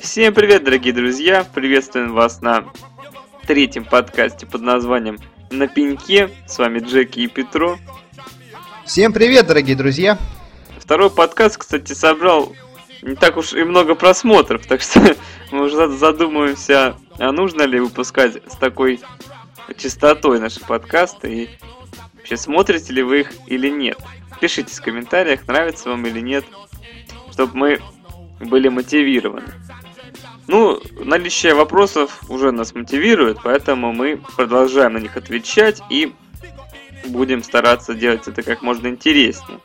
Всем привет, дорогие друзья! Приветствуем вас на третьем подкасте под названием «На пеньке». С вами Джеки и Петро. Всем привет, дорогие друзья! Второй подкаст, кстати, собрал не так уж и много просмотров, так что мы уже задумываемся, а нужно ли выпускать с такой частотой наши подкасты и вообще смотрите ли вы их или нет. Пишите в комментариях, нравится вам или нет, чтобы мы были мотивированы. Ну, наличие вопросов уже нас мотивирует, поэтому мы продолжаем на них отвечать и будем стараться делать это как можно интереснее.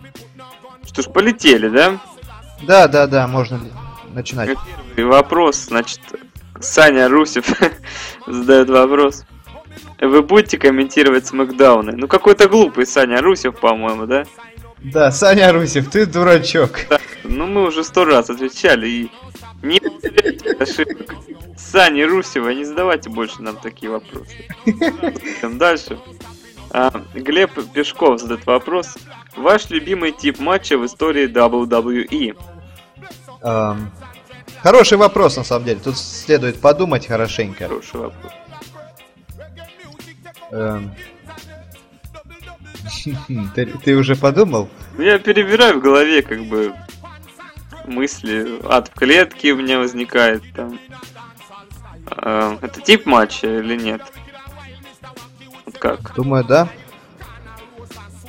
Что ж, полетели, да? Да, да, да, можно начинать. Первый вопрос, значит, Саня Русев задает вопрос. Вы будете комментировать Смакдауны? Ну, какой-то глупый Саня Русев, по-моему, да? Да, Саня Русев, ты дурачок. Да, ну, мы уже сто раз отвечали, и не ошибок. Сани Русева, не задавайте больше нам такие вопросы. Дальше. А, Глеб Пешков задает вопрос. Ваш любимый тип матча в истории WWE? Um, хороший вопрос, на самом деле. Тут следует подумать хорошенько. Хороший вопрос. Um, ты, ты уже подумал? Я перебираю в голове, как бы, мысли. Ад в клетке у меня возникает там. Э, это тип матча или нет? Вот как? Думаю, да.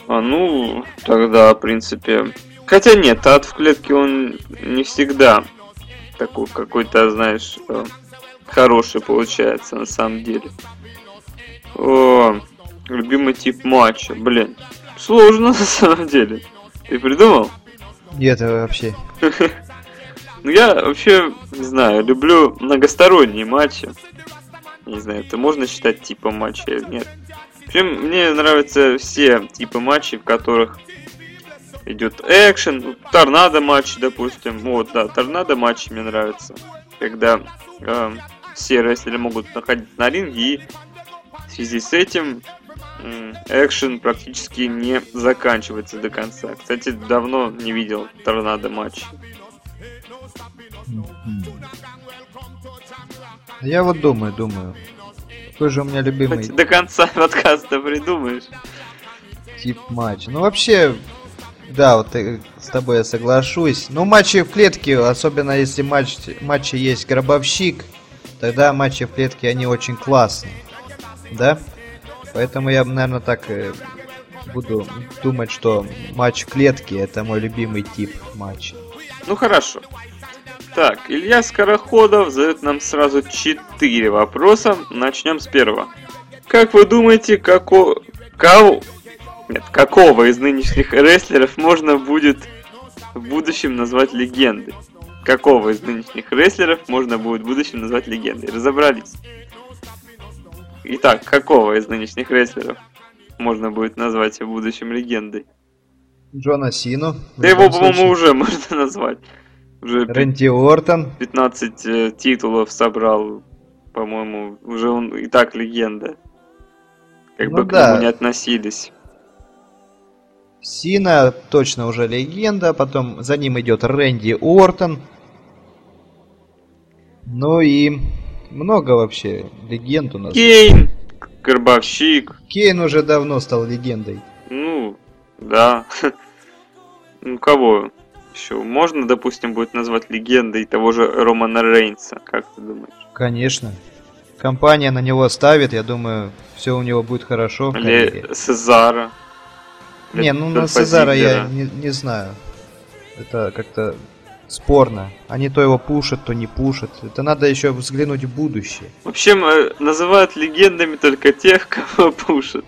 А ну, тогда, в принципе... Хотя нет, ад в клетке он не всегда такой какой-то, знаешь, э, хороший получается на самом деле. О, любимый тип матча, блин. Сложно на самом деле. Ты придумал? Нет, вообще. Ну, я вообще, не знаю, люблю многосторонние матчи. Не знаю, это можно считать типом матча или нет. Общем, мне нравятся все типы матчей, в которых идет экшен, ну, торнадо матч, допустим. Вот, да, торнадо матчи мне нравятся. Когда э, все рестлеры могут находиться на ринге и в связи с этим экшен практически не заканчивается до конца. Кстати, давно не видел торнадо матч. Я вот думаю, думаю. Какой же у меня любимый... Хоть до конца подкаста придумаешь. Тип матч. Ну вообще, да, вот с тобой я соглашусь. Ну матчи в клетке, особенно если матч, матче есть гробовщик, тогда матчи в клетке, они очень классные. Да? Поэтому я, наверное, так э, буду думать, что матч клетки это мой любимый тип матча. Ну хорошо. Так, Илья Скороходов задает нам сразу четыре вопроса. Начнем с первого. Как вы думаете, како... Кау... Нет, какого из нынешних рестлеров можно будет в будущем назвать легендой? Какого из нынешних рестлеров можно будет в будущем назвать легендой? Разобрались. Итак, какого из нынешних рестлеров можно будет назвать в будущем легендой? Джона Сину. Да его, по-моему, уже можно назвать. Уже Рэнди Ортон. 15 э, титулов собрал, по-моему, уже он и так легенда. Как ну бы да. к нему не относились. Сина точно уже легенда, потом за ним идет Рэнди Ортон. Ну и много вообще легенд у нас. Кейн, Горбовщик. Кейн уже давно стал легендой. Ну, да. Ну, кого еще? Можно, допустим, будет назвать легендой того же Романа Рейнса, как ты думаешь? Конечно. Компания на него ставит, я думаю, все у него будет хорошо. Или Сезара. Не, ну на Сезара я не, не знаю. Это как-то спорно. Они то его пушат, то не пушат. Это надо еще взглянуть в будущее. В общем, э, называют легендами только тех, кого пушат.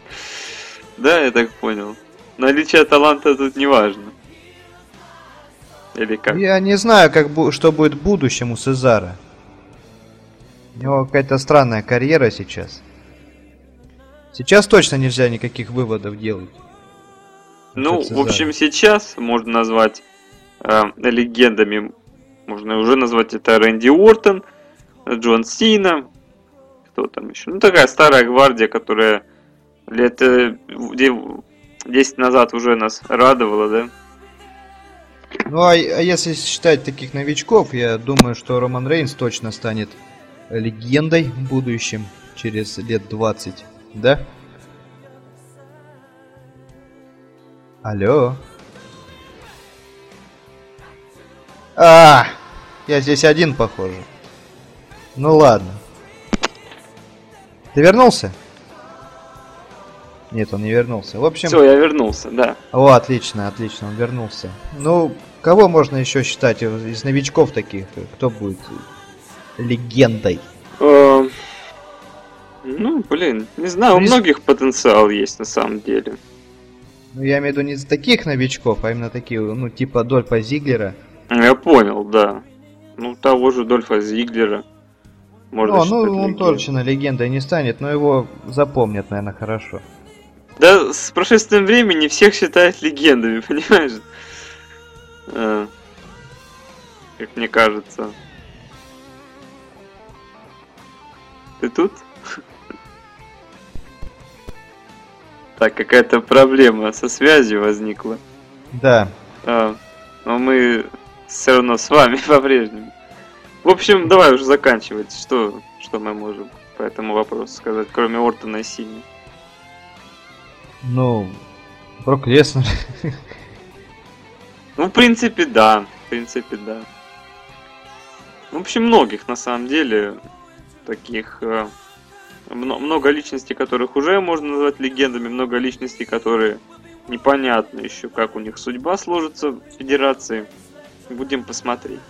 Да, я так понял. Наличие таланта тут не важно. Или как? Я не знаю, как, что будет в будущем у Сезара. У него какая-то странная карьера сейчас. Сейчас точно нельзя никаких выводов делать. Ну, в общем, сейчас можно назвать э, легендами можно уже назвать это Рэнди Уортон, Джон Сина, кто там еще. Ну, такая старая гвардия, которая лет 10 э, назад уже нас радовала, да? Ну а, а если считать таких новичков, я думаю, что Роман Рейнс точно станет легендой в будущем, через лет 20, да? Алло? А, я здесь один, похоже. Ну ладно. Ты вернулся? Нет, он не вернулся. В общем... Все, я вернулся, да. О, отлично, отлично, он вернулся. Ну, кого можно еще считать из новичков таких? Кто будет легендой? Э, ну, блин, не знаю, у многих потенциал есть на самом деле. Ну, я имею в виду не таких новичков, а именно такие, ну, типа Дольфа Зиглера. Я понял, да. Ну, того же Дольфа Зиглера. Можно ну, ну он точно легендой не станет, но его запомнят, наверное, хорошо. Да, с прошествием времени всех считают легендами, понимаешь? А, как мне кажется. Ты тут? Так, какая-то проблема со связью возникла. Да. А, но мы все равно с вами по-прежнему. В общем, давай уже заканчивать. Что, что мы можем по этому вопросу сказать, кроме Ортона и Сини? Ну, Брок Леснер. Ну, в принципе, да. В принципе, да. В общем, многих, на самом деле, таких... Э, много личностей, которых уже можно назвать легендами, много личностей, которые непонятно еще, как у них судьба сложится в Федерации. Будем посмотреть.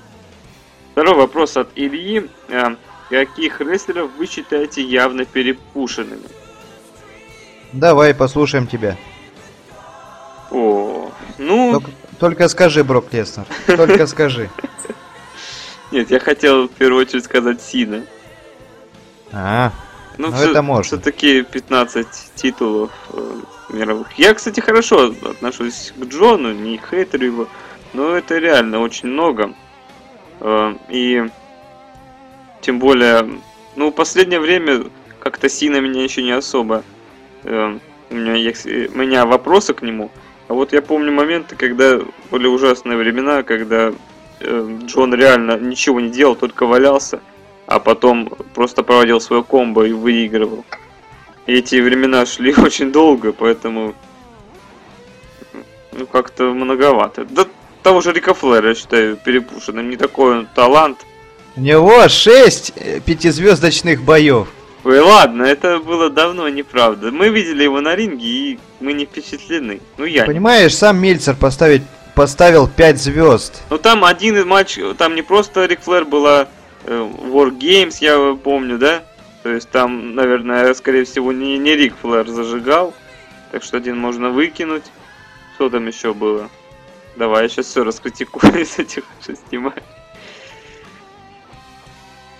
Второй вопрос от Ильи. Э, каких рестлеров вы считаете явно перепушенными? Давай послушаем тебя. О, ну... Только, только скажи, Брок Леснер. Только скажи. Нет, я хотел в первую очередь сказать Сина. А, ну, ну все, это можно. Все-таки 15 титулов э, мировых. Я, кстати, хорошо отношусь к Джону, не хейтерю его, но это реально очень много. Э, и тем более, ну, в последнее время как-то Сина меня еще не особо э, у меня есть у меня вопросы к нему. А вот я помню моменты, когда были ужасные времена, когда э, Джон реально ничего не делал, только валялся, а потом просто проводил свое комбо и выигрывал. И эти времена шли очень долго, поэтому ну как-то многовато. Да того же Рика Флэра, я считаю, перепушенным. Не такой он талант. У него 6 э, пятизвездочных боев. Ой, ладно, это было давно неправда. Мы видели его на ринге, и мы не впечатлены. Ну, я Понимаешь, сам Мельцер поставить, поставил 5 звезд. Ну, там один матч, там не просто Рик Флэр была э, War Games, я помню, да? То есть там, наверное, скорее всего, не, не Рик Флэр зажигал. Так что один можно выкинуть. Что там еще было? Давай, я сейчас все раскритикую из этих шести матчей.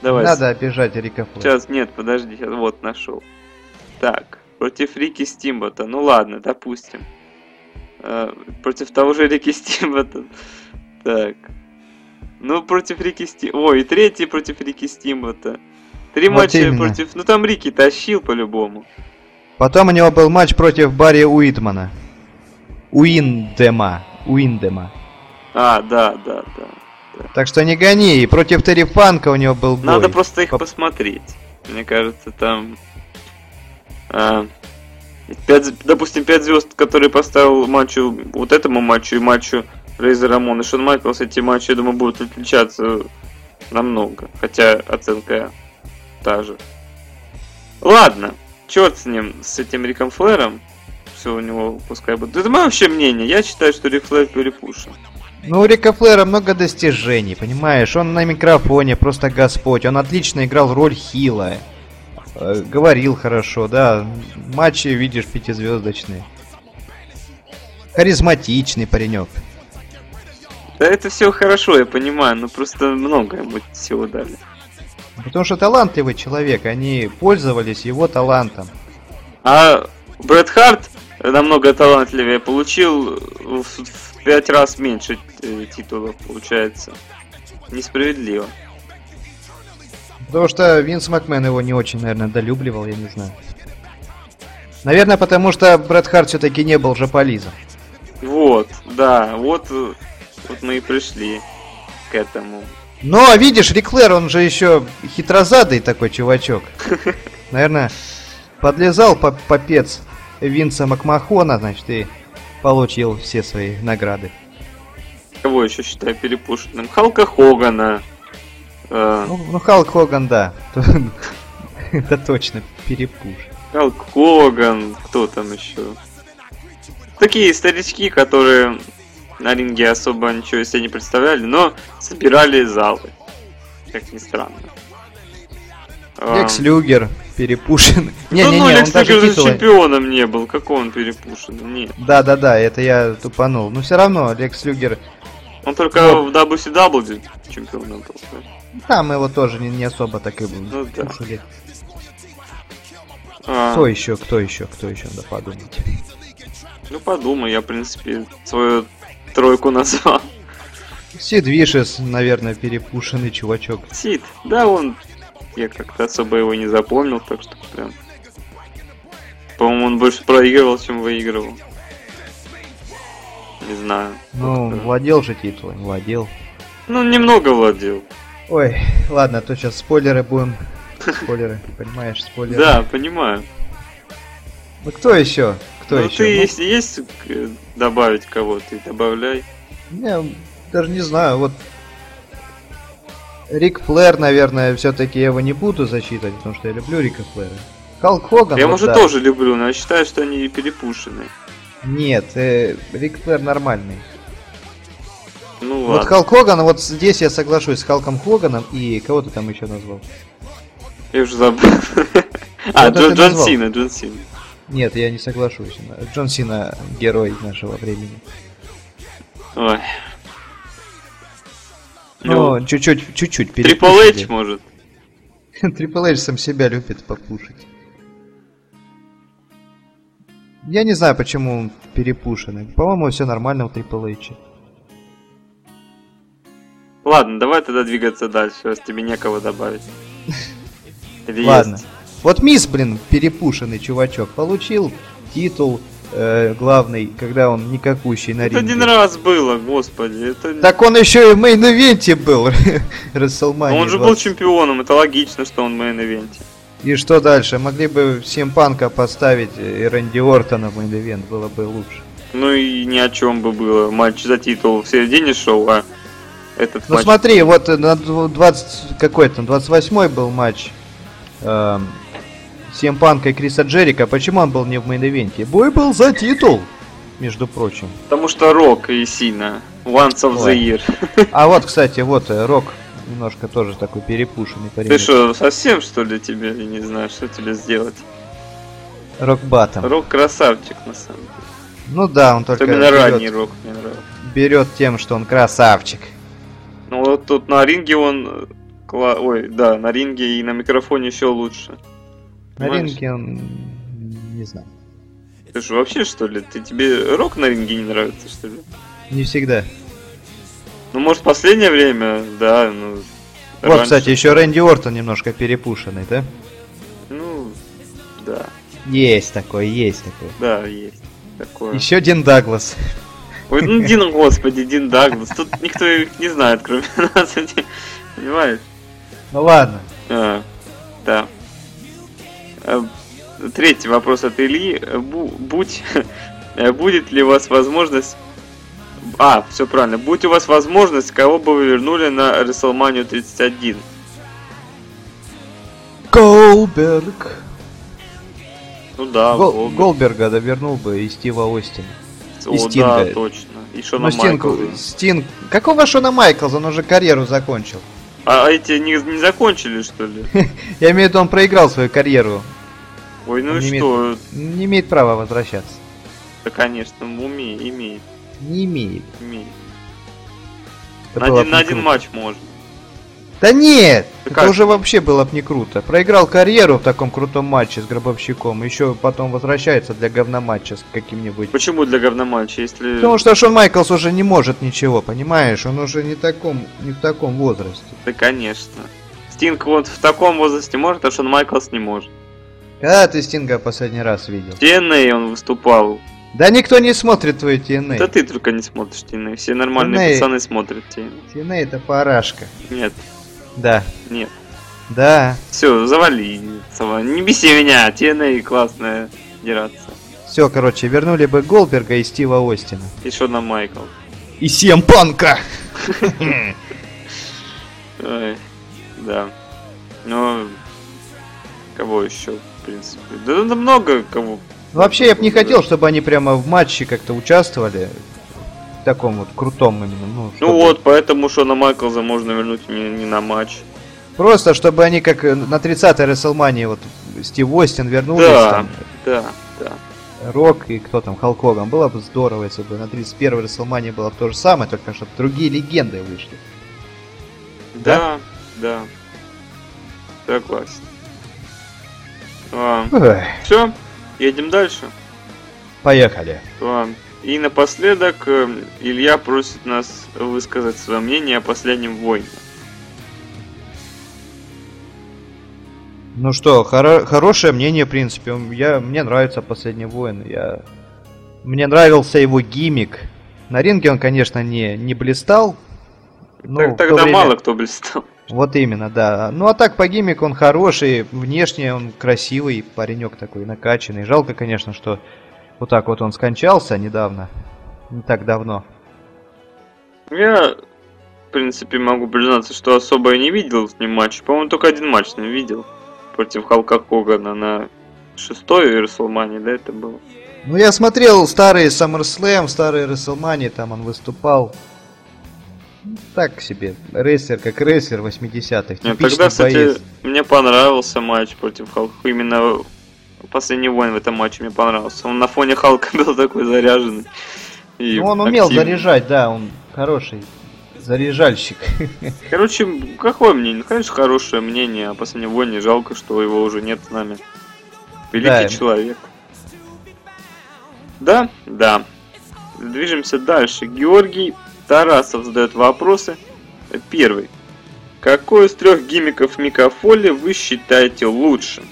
Давай. Надо обижать Рика Флэра. Сейчас, нет, подожди, сейчас вот нашел. Так, против Рики Стимбота. Ну ладно, допустим. Э, против того же Рики Стимбота. Так. Ну, против Рики Стимбота. Ой, и третий против Рики Стимбота. Три вот матча именно. против... Ну, там Рики тащил по-любому. Потом у него был матч против Барри Уитмана. Уиндема. Уиндема. А, да, да, да. Так что не гони, и против Терри Фанка у него был бой. Надо просто их По... посмотреть. Мне кажется, там... А, 5, допустим, 5 звезд, которые поставил матчу, вот этому матчу и матчу Рейзер Рамон и Шон Майклс, эти матчи, я думаю, будут отличаться намного. Хотя оценка та же. Ладно, черт с ним, с этим Риком Флэром. Все у него пускай будет. Это мое вообще мнение. Я считаю, что Рик Флэр перепушен. Ну, у Рика Флэра много достижений, понимаешь? Он на микрофоне просто господь. Он отлично играл роль Хила. Э, говорил хорошо, да. Матчи, видишь, пятизвездочные. Харизматичный паренек. Да это все хорошо, я понимаю, но просто много ему всего дали. Потому что талантливый человек, они пользовались его талантом. А Брэд Харт намного талантливее получил в, в пять раз меньше э, титулов, получается. Несправедливо. Потому что Винс Макмен его не очень, наверное, долюбливал, я не знаю. Наверное, потому что Брэд Харт все-таки не был жополизом. Вот, да, вот. Вот мы и пришли к этому. Но, видишь, Реклер, он же еще хитрозадый такой чувачок. Наверное, подлезал по попец Винса Макмахона, значит, и получил все свои награды. Кого еще считаю перепушенным? Халка Хогана. Э, Ну, ну, Халк Хоган, да. Это точно перепуш. Халк Хоган, кто там еще? Такие старички, которые на ринге особо ничего из себя не представляли, но собирали залы. Как ни странно. Лекс Люгер перепушен. да Не-не-не, ну, он Лекс даже титулы... чемпионом не был. Какой он перепушен? Нет. Да-да-да, это я тупанул. Но все равно, Лекс Люгер... Он только в WCW чемпионом был. да? Там его тоже не, не особо так и Ну да. пушили. А, Кто еще, кто еще, кто еще, надо подумать. ну подумай, я в принципе свою тройку назвал. Сид Вишес, наверное, перепушенный чувачок. Сид, да, он... Я как-то особо его не запомнил, так что прям... По-моему, он больше проигрывал, чем выигрывал. Не знаю. Ну, владел же титулом, владел. Ну, немного владел. Ой, ладно, то сейчас спойлеры будем. Спойлеры, понимаешь, спойлеры. Да, понимаю. Ну кто еще? Кто ну, еще? ты, Ну, если есть э, добавить кого-то, добавляй. Я даже не знаю, вот Рик Флэр, наверное, все-таки я его не буду зачитывать, потому что я люблю Рика Флэра. Халк Хоган, я, вот может, да. тоже люблю, но я считаю, что они перепушены. Нет, э, Рик Флэр нормальный. Ну, Вот ладно. Халк Хоган, вот здесь я соглашусь с Халком Хоганом и кого ты там еще назвал? Я уже забыл. А, Джон назвал. Сина, Джон Сина. Нет, я не соглашусь. Джон Сина герой нашего времени. Ой. Ну, Ну, чуть-чуть, чуть-чуть Трипл. Эйч, может. Трипл Эйч сам себя любит попушить. Я не знаю, почему он перепушенный. По-моему, все нормально у Triple H а. Ладно, давай тогда двигаться дальше, раз тебе некого добавить. Ладно. есть? Вот Миз, блин, перепушенный чувачок, получил титул э, главный, когда он никакущий на Это ринге. один раз было, господи. Это... Так он еще и в main event е был, WrestleMania. он же был чемпионом, это логично, что он в main event е. И что дальше? Могли бы CM Punk а поставить и Рэнди Ортона в main event, было бы лучше. Ну и ни о чем бы было. Матч за титул в середине шоу, а этот Ну матч... смотри, вот на дв- 20 какой там 28 был матч эм, CM Punk а и Криса Джерика. Почему он был не в main event е? Бой был за титул, между прочим. Потому что Рок и Сина. Once of the Ой. year. А вот, кстати, вот э, Рок немножко тоже такой перепушенный парень. Ты что, совсем что ли тебе? Я не знаю, что тебе сделать. Рок Батом. Рок красавчик, на самом деле. Ну да, он только ранний берет, Рок мне нравится. берет тем, что он красавчик. Ну вот тут на ринге он... э, Ой, да, на ринге и на микрофоне еще лучше. На Понимаешь? ринге он... не знаю. Ты что, вообще что ли? Ты тебе Рок на ринге не нравится, что ли? Не всегда. Ну, может, в последнее время, да, ну... Вот, раньше- кстати, еще Рэнди Ортон немножко перепушенный, да? Ну, да, Есть такой, есть такой. да, есть такое. Еще Дин Даглас. Ой, ну Дин, господи, Дин Даглас. Тут никто их не знает, кроме нас. Понимаешь? Ну ладно. А, да. А, Третий вопрос от Ильи. Бу- будь, будет ли у вас возможность... А, все правильно. Будь у вас возможность, кого бы вы вернули на WrestleMania 31? Голберг. Ну да, Гол- Голдберг. Голберга довернул бы и Стива Остина. О, и да, Стинга. точно. И Шона Ну, Стинг, Майклза. Стинг... Какого Шона Майклза? Он уже карьеру закончил. А эти не, не закончили, что ли? Я имею в виду, он проиграл свою карьеру. Ой, ну Он и не что? Не имеет права возвращаться. Да, конечно, умеет, имеет, Не имеет. имеет. Это на один, на один матч можно. Да нет! Да это как? уже вообще было бы не круто. Проиграл карьеру в таком крутом матче с Гробовщиком. Еще потом возвращается для говноматча с каким-нибудь. Почему для говноматча, если... Потому что Шон Майклс уже не может ничего, понимаешь? Он уже не, таком, не в таком возрасте. Да, конечно. Стинг вот в таком возрасте может, а Шон Майклс не может. Когда ты Стинга последний раз видел? TNA он выступал Да никто не смотрит твою TNA. Да ты только не смотришь TNA. Все нормальные TNA. пацаны смотрят TNA. TNA это парашка. Нет, Да. нет. Да. Все, завали. Не беси меня. TNA классная дераться. Все, короче, вернули бы Голдберга и Стива Остина. И Шона Майкл. И Сем Панка! Да. Но кого еще, в принципе? Да, много кого. Ну, Вообще, я бы не хотел, чтобы они прямо в матче как-то участвовали. Таком вот крутом именно. Ну, Ну чтобы- вот, поэтому Шона Майклза можно вернуть не, не на матч. Просто, чтобы они как э, на 30-й Расселмании, вот Стив Остин вернулись, Да, там, да, да. Рок и кто там, Халк Хоган. Было бы здорово, если бы на 31-й Расселмании было то же самое, только чтобы другие легенды вышли. Да, да. Согласен. А, все, едем дальше. поехали. А, И напоследок э, Илья просит нас высказать свое мнение о последнем войне. Ну что, хоро- хорошее мнение, в принципе. Я, мне нравится Последний воин. Я... Мне нравился его гиммик. На ринге он, конечно, не, не блистал. Ну, Так- тогда время- мало кто блистал. Вот именно, да. Ну а так по гиммику он хороший, внешне он красивый, паренек такой накачанный. Жалко, конечно, что вот так вот он скончался недавно. Не так давно. Я, в принципе, могу признаться, что особо и не видел с ним матч. По-моему, только один матч с ним видел. Против Халка Хогана на шестой Расселмане, да, это было? Ну я смотрел старые SummerSlam, старые WrestleMania, там он выступал. Ну, Так себе. Рейсер как рейсер 80-х. Нет, тогда, кстати, боец. мне понравился матч против Халка. Именно последний войн в этом матче мне понравился. Он на фоне Халка был такой заряженный. и Ну он умел активный. заряжать, да, он хороший заряжальщик. Короче, какое мнение? Ну, конечно, хорошее мнение о последнем войне. Жалко, что его уже нет с нами. Великий Да. человек. Да, да. Движемся дальше. Георгий Тарасов задает вопросы. Первый. Какой из трех гиммиков Мика Фолли вы считаете лучше?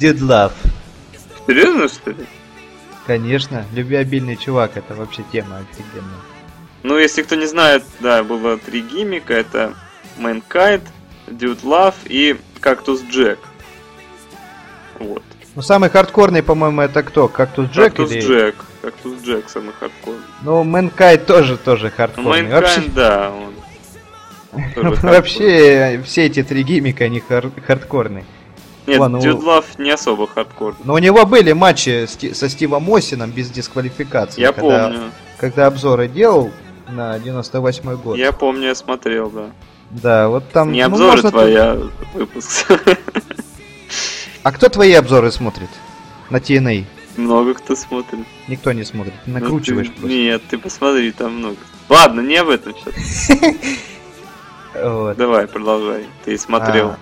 Did Love. Серьезно, что ли? Конечно, любвеобильный чувак, это вообще тема офигенная. Ну, если кто не знает, да, было три гиммика. Это Mankind, Dude Love и Кактус Джек. Вот. Ну самый хардкорный, по-моему, это кто? Кактус Джек Кактус или... Джек. Кактус Джек самый хардкорный. Ну, Мэнкай тоже, тоже хардкорный. Mankind, Вообще, да, он. вообще, все эти три гиммика, они хар- хардкорные. Нет, ладно, у- Love не особо хардкорный. Но у него были матчи со Стивом Осином без дисквалификации. Я когда, помню. Когда обзоры делал на 98 год. Я помню, я смотрел, да. Да, вот там... Не ну, обзоры можно твои, а выпуск. А кто твои обзоры смотрит? На TNA? Много кто смотрит. Никто не смотрит. Ну, Накручиваешь ты- просто. Нет, ты посмотри, там много. Ладно, не об этом сейчас. Давай, продолжай. Ты смотрел.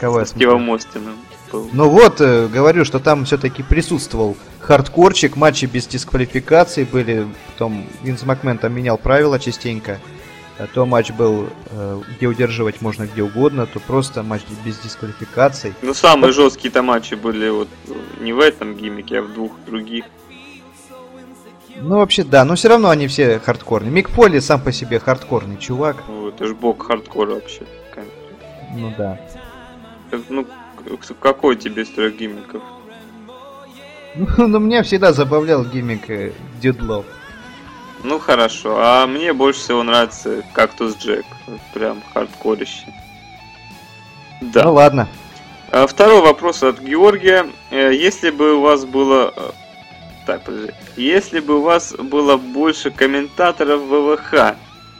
Кого я С смотрел? Остином был. Ну вот, э, говорю, что там все-таки присутствовал хардкорчик, матчи без дисквалификации были, потом Винс Макмен там менял правила частенько. А То матч был, э, где удерживать можно где угодно, то просто матч без дисквалификаций. Ну, самые жесткие-то матчи были вот э, не в этом гиммике, а в двух других. Ну вообще да, но все равно они все хардкорные. Мик Фолли сам по себе хардкорный чувак. Ну, это ж бог хардкора вообще. конечно. Ну да. Ну, какой тебе трех гиммиков? Ну, но меня всегда забавлял гиммик э, Love. Ну хорошо, а мне больше всего нравится Кактус Джек. Прям хардкорище. Да. Ну ладно. А, Второй вопрос от Георгия. Э, Если бы у вас было... э, Так, подожди. Если бы у вас было больше комментаторов ВВХ,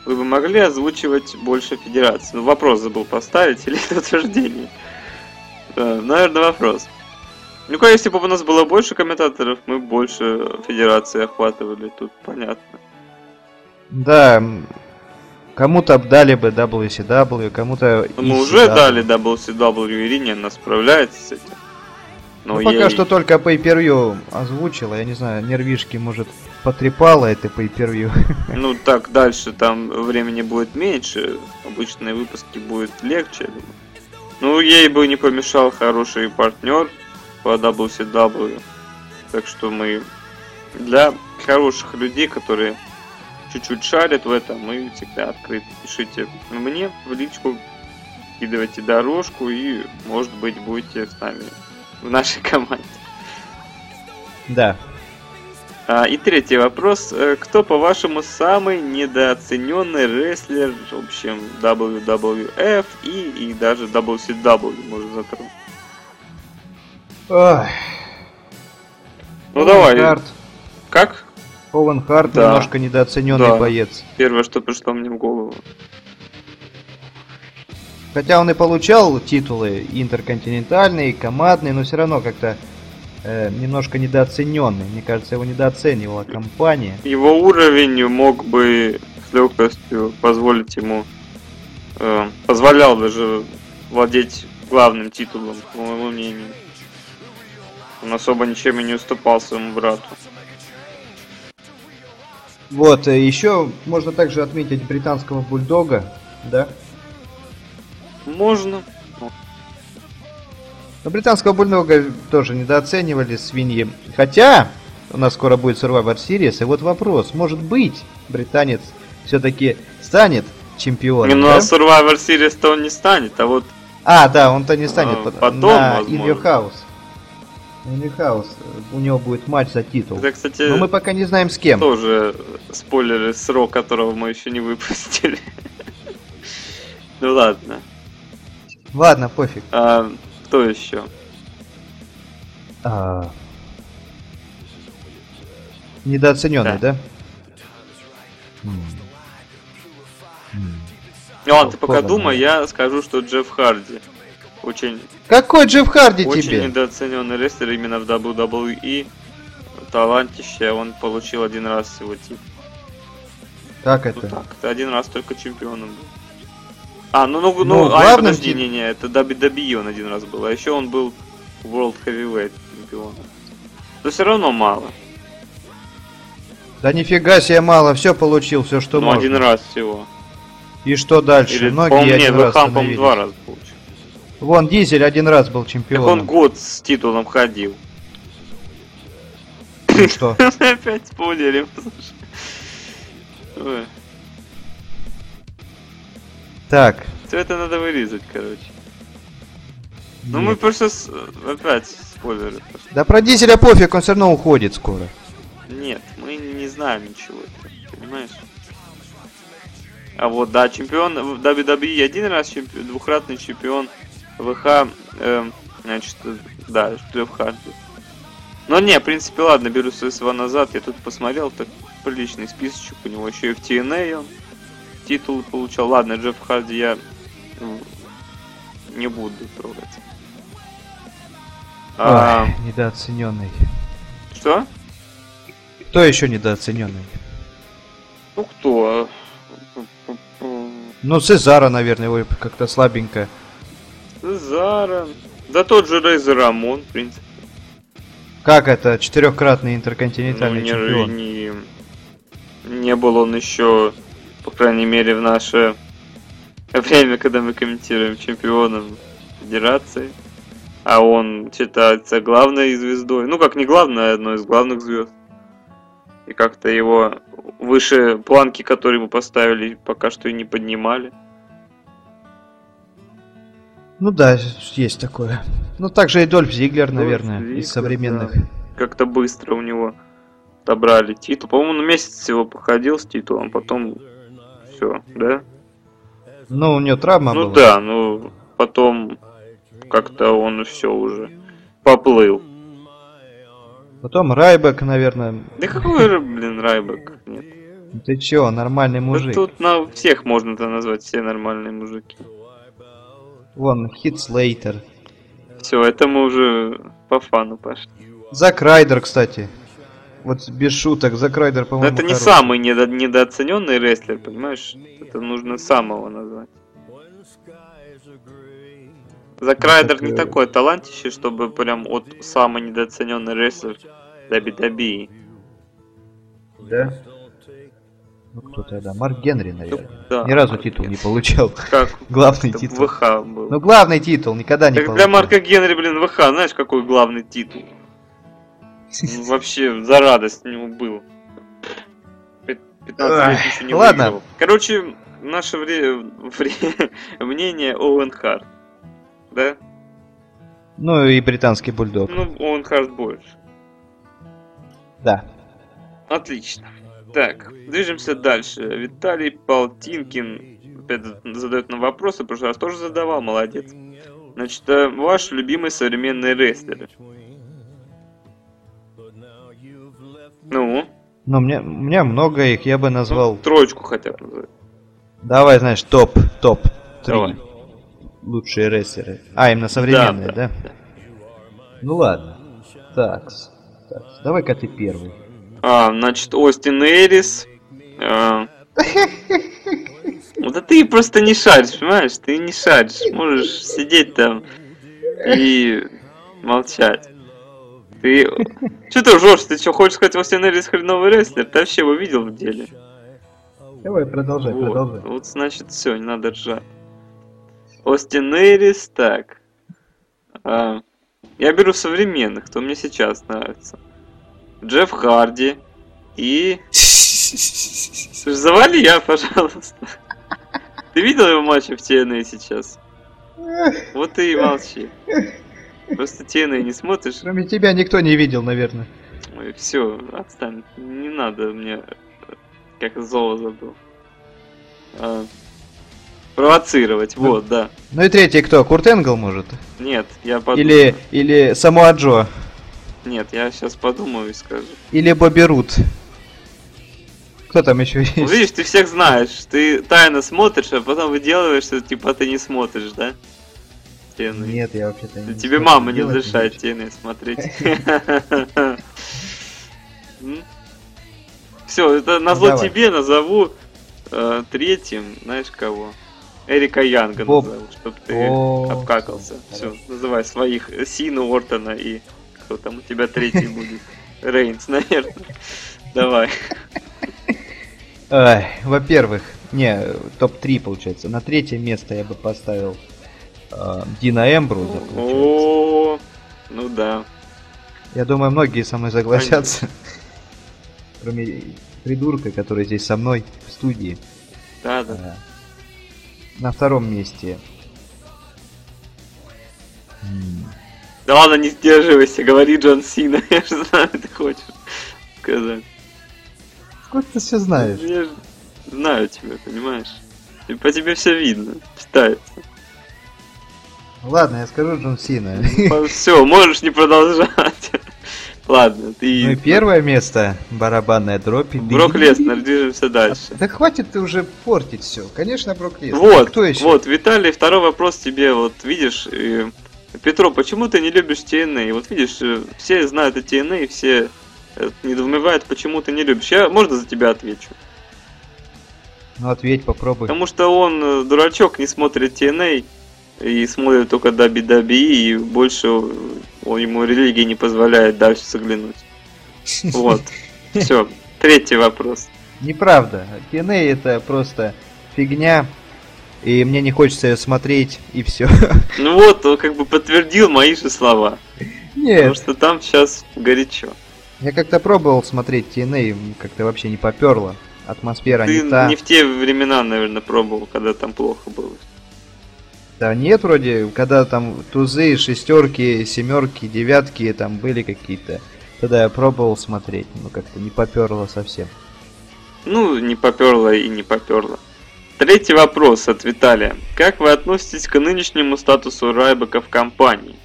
вы бы могли озвучивать больше федераций? Ну, вопрос забыл поставить или это утверждение? Да, наверное, вопрос. Ну, конечно, если бы у нас было больше комментаторов, мы больше федерации охватывали. Тут понятно. Да, кому-то дали бы WCW, кому-то Но мы уже дали WCW, Ирине, она справляется с этим. Но Ну, пока ей- что только pay-per-view озвучила, я не знаю, нервишки, может, потрепала это pay-per-view. Ну так дальше там времени будет меньше, обычные выпуски будет легче, я думаю. Ну ей бы не помешал хороший партнер по WCW, так что мы для хороших людей, которые чуть-чуть шарят в этом, мы всегда открыты. Пишите мне в личку, кидывайте дорожку и, может быть, будете с нами в нашей команде. Да. А, и третий вопрос. Э, кто, по-вашему, самый недооцененный рестлер, в общем, WWF и, и даже WCW, можно затронуть? Ой. Ну давай. Харт. Как? Оуэн Харт Да. немножко недооцененный Да. боец. Первое, что пришло мне в голову. Хотя он и получал титулы интерконтинентальные, командные, но все равно как-то э, немножко недооцененный. Мне кажется, его недооценивала компания. Его уровень мог бы с легкостью позволить ему, э, позволял даже владеть главным титулом, по моему мнению. Он особо ничем и не уступал своему брату. Вот, э, еще можно также отметить британского бульдога, да? Можно. Но британского бульдога тоже недооценивали свиньи. Хотя, у нас скоро будет Survivor Series, и вот вопрос, может быть, британец все-таки станет чемпионом, ну да? на Survivor Series-то он не станет, а вот А, да, он-то не станет А, пот- потом, на возможно. Илью Хаус. На Илью Хаус. У него будет матч за титул. это, кстати, Но мы пока не знаем с кем. тоже спойлеры, срок которого мы еще не выпустили. Ну ладно. Ладно, пофиг. А, кто еще? А. Недооцененный, да? М. Ну ладно, ты пока думай, да. я скажу, что Джефф Харди. Очень, Какой Джефф Харди очень тебе? недооцененный рестлер именно в WWE. Талантище, он получил один раз всего титул. Как Ну это? так, ты один раз только чемпионом был. А, ну, ну, ну, Ну, а, главным подожди, тит- не, не, это WWE он один раз был, а еще он был World Heavyweight чемпионом. Но все равно мало. Да нифига себе мало, все получил, все что ну, можно. один раз всего. И что дальше? Или, по-моему, нет, один раз становились. два раза получил. Вон, Дизель один раз был Так он чемпионом. год с титулом ходил. Ну что? Опять спойлерим, слушай. Так. Все это надо вырезать, короче. Ну мы просто с- опять спойлеры. пошли. Да про Дизеля пофиг, он все равно уходит скоро. Нет, мы не знаем ничего, понимаешь? А вот, да, чемпион в WWE один раз чемпион, двукратный чемпион ВХ, эм, значит, э, да, Джефф Харди. Но не, в принципе, ладно, беру свои слова назад, я тут посмотрел, так приличный списочек у него, еще и в TNA он титул получал. Ладно, Джефф Харди я не буду трогать. А, Ой, недооцененный. что? Кто еще недооцененный? Ну кто? Ну, Цезара, наверное, его как-то слабенько. Зара. Да тот же Рейзер Рамон, в принципе. Как это? Четырехкратный Ну, интерконтинентальный не, чемпион. не, не был он еще, по крайней мере, в наше время, когда мы комментируем чемпионом Федерации. А он считается главной звездой. Ну, как не главной, а одной из главных звезд. И как-то его выше планки, которые ему поставили, пока что и не поднимали. Ну да, есть такое. Ну, также и Дольф Зиглер, Дольф наверное, Зиглер, из современных. да. Как-то быстро у него отобрали титул. По-моему, на месяц всего походил с титулом, потом все, да? Ну, у него травма ну была. да, ну потом как-то он все уже поплыл. Потом Райбек, наверное. Да какой, же, блин, Райбек? Нет. Ну Ты чё, нормальный Да мужик. тут на всех можно это назвать, все нормальные мужики. Вон, Хит Слейтер. Все, это мы уже по фану пошли. Зак Райдер, кстати. Вот без шуток, Зак Райдер, Но по-моему, это не хороший. самый недо- недооцененный рестлер, понимаешь? Это нужно самого назвать. Зак Райдер не такой- такой талантище, чтобы прям от самый недооцененный рестлер WWE. Да? Ну кто тогда? Марк Генри, наверное. Да, Ни разу Марк титул не Генри. получал. Как Главный это титул. ВХ был. Ну главный титул никогда не так получал. для Марка Генри, блин, ВХ, знаешь, какой главный титул? Вообще, за радость у него был. Пи- 15 лет еще не ладно. выиграл. Короче, наше вре- вре- мнение Оуэн Харт. Да? Ну и британский бульдог. Ну, Оуэн Харт больше. Да. Отлично. Так, движемся дальше. Виталий Полтинкин опять задает нам вопросы, в прошлый раз тоже задавал, молодец. Значит, э, ваш любимый современный рестлер. Ну, Но мне, у меня много их, я бы ну, назвал... троечку хотя бы. Давай, знаешь, топ, топ. Давай. Три. Лучшие рестлеры. А, именно современные, да? да. Ну ладно. Такс. Такс. Давай-ка ты первый. А, значит, Остин Эрис. а, Вот а ты просто не шаришь, понимаешь? Ты не шаришь. Можешь сидеть там и молчать. Ты... Че ты ржешь? Ты что, хочешь сказать, Остин Эрис хреновый рестлер? Ты вообще его видел в деле? Давай, продолжай, Вот, вот значит все, не надо ржать. Остин Эрис, так. А, я беру современных, кто мне сейчас нравится. Джефф Харди и... Завали я, пожалуйста. Ты видел его матчи в TNA сейчас? Вот и молчи. Просто TNA не смотришь. Кроме тебя никто не видел, наверное. Ой, все, отстань. Не надо мне, как золо забыл. А, провоцировать, вот, да. Ну и третий кто? Курт Энгл, может? Нет, я подумаю. Или, или Самуа Джо? Нет, я сейчас подумаю и скажу. Или Бобби Рут? Кто там еще есть? Ну, видишь, ты всех знаешь. Ты тайно смотришь, а потом выделываешь, что типа ты не смотришь, да? TNA. Нет, я вообще-то не Тебе мама не разрешает. TNA смотреть. Все, это назло тебе назову э, третьим, знаешь кого? Эрика Янга Боб. назову, чтоб ты обкакался. Все, называй своих э, Сину, Ортона и кто там у тебя третий будет? Рейнс, наверное. Давай. Ай, во-первых, не, топ-3 получается. На третье место я бы поставил э, Дина Эмбруза. О, ну да. Я думаю, многие со мной согласятся. Кроме придурка, который здесь со мной в студии. Да, да. Э, На втором месте. Да ладно, не сдерживайся, говори Джон Сина, я же знаю, ты хочешь сказать. Откуда ты все знаешь? Я же знаю тебя, понимаешь? И по тебе все видно, читается. Ладно, я скажу Джон Сина. Все, можешь не продолжать. Ладно, ты... Ну и первое место барабанная дробь. Брок. Леснер, движемся дальше. Да хватит ты уже портить все. Конечно, Брок Леснер. Вот, Кто еще? вот, Виталий, второй вопрос тебе, вот видишь, э, Петро, почему ты не любишь TNA? Вот видишь, э, все знают о TNA, все э, недоумевают, почему ты не любишь. Я, можно за тебя отвечу? Ну ответь, попробуй. Потому что он, дурачок, не смотрит TNA и смотрит только WWE, и больше он, ему религия не позволяет дальше заглянуть. Вот. Все. Третий вопрос. Неправда. TNA это просто фигня. И мне не хочется ее смотреть, и все. Ну вот, он как бы подтвердил мои же слова. Потому Нет, что там сейчас горячо. я как-то пробовал смотреть TNA, как-то вообще не поперло. Атмосфера Ты не та. не в те времена, наверное, пробовал, когда там плохо было. Да нет, вроде, когда там тузы, шестерки, семерки, девятки там были какие-то. Тогда я пробовал смотреть, но как-то не поперло совсем. Ну, не поперло и не поперло. Третий вопрос от Виталия. Как вы относитесь к нынешнему статусу Райбека в компании?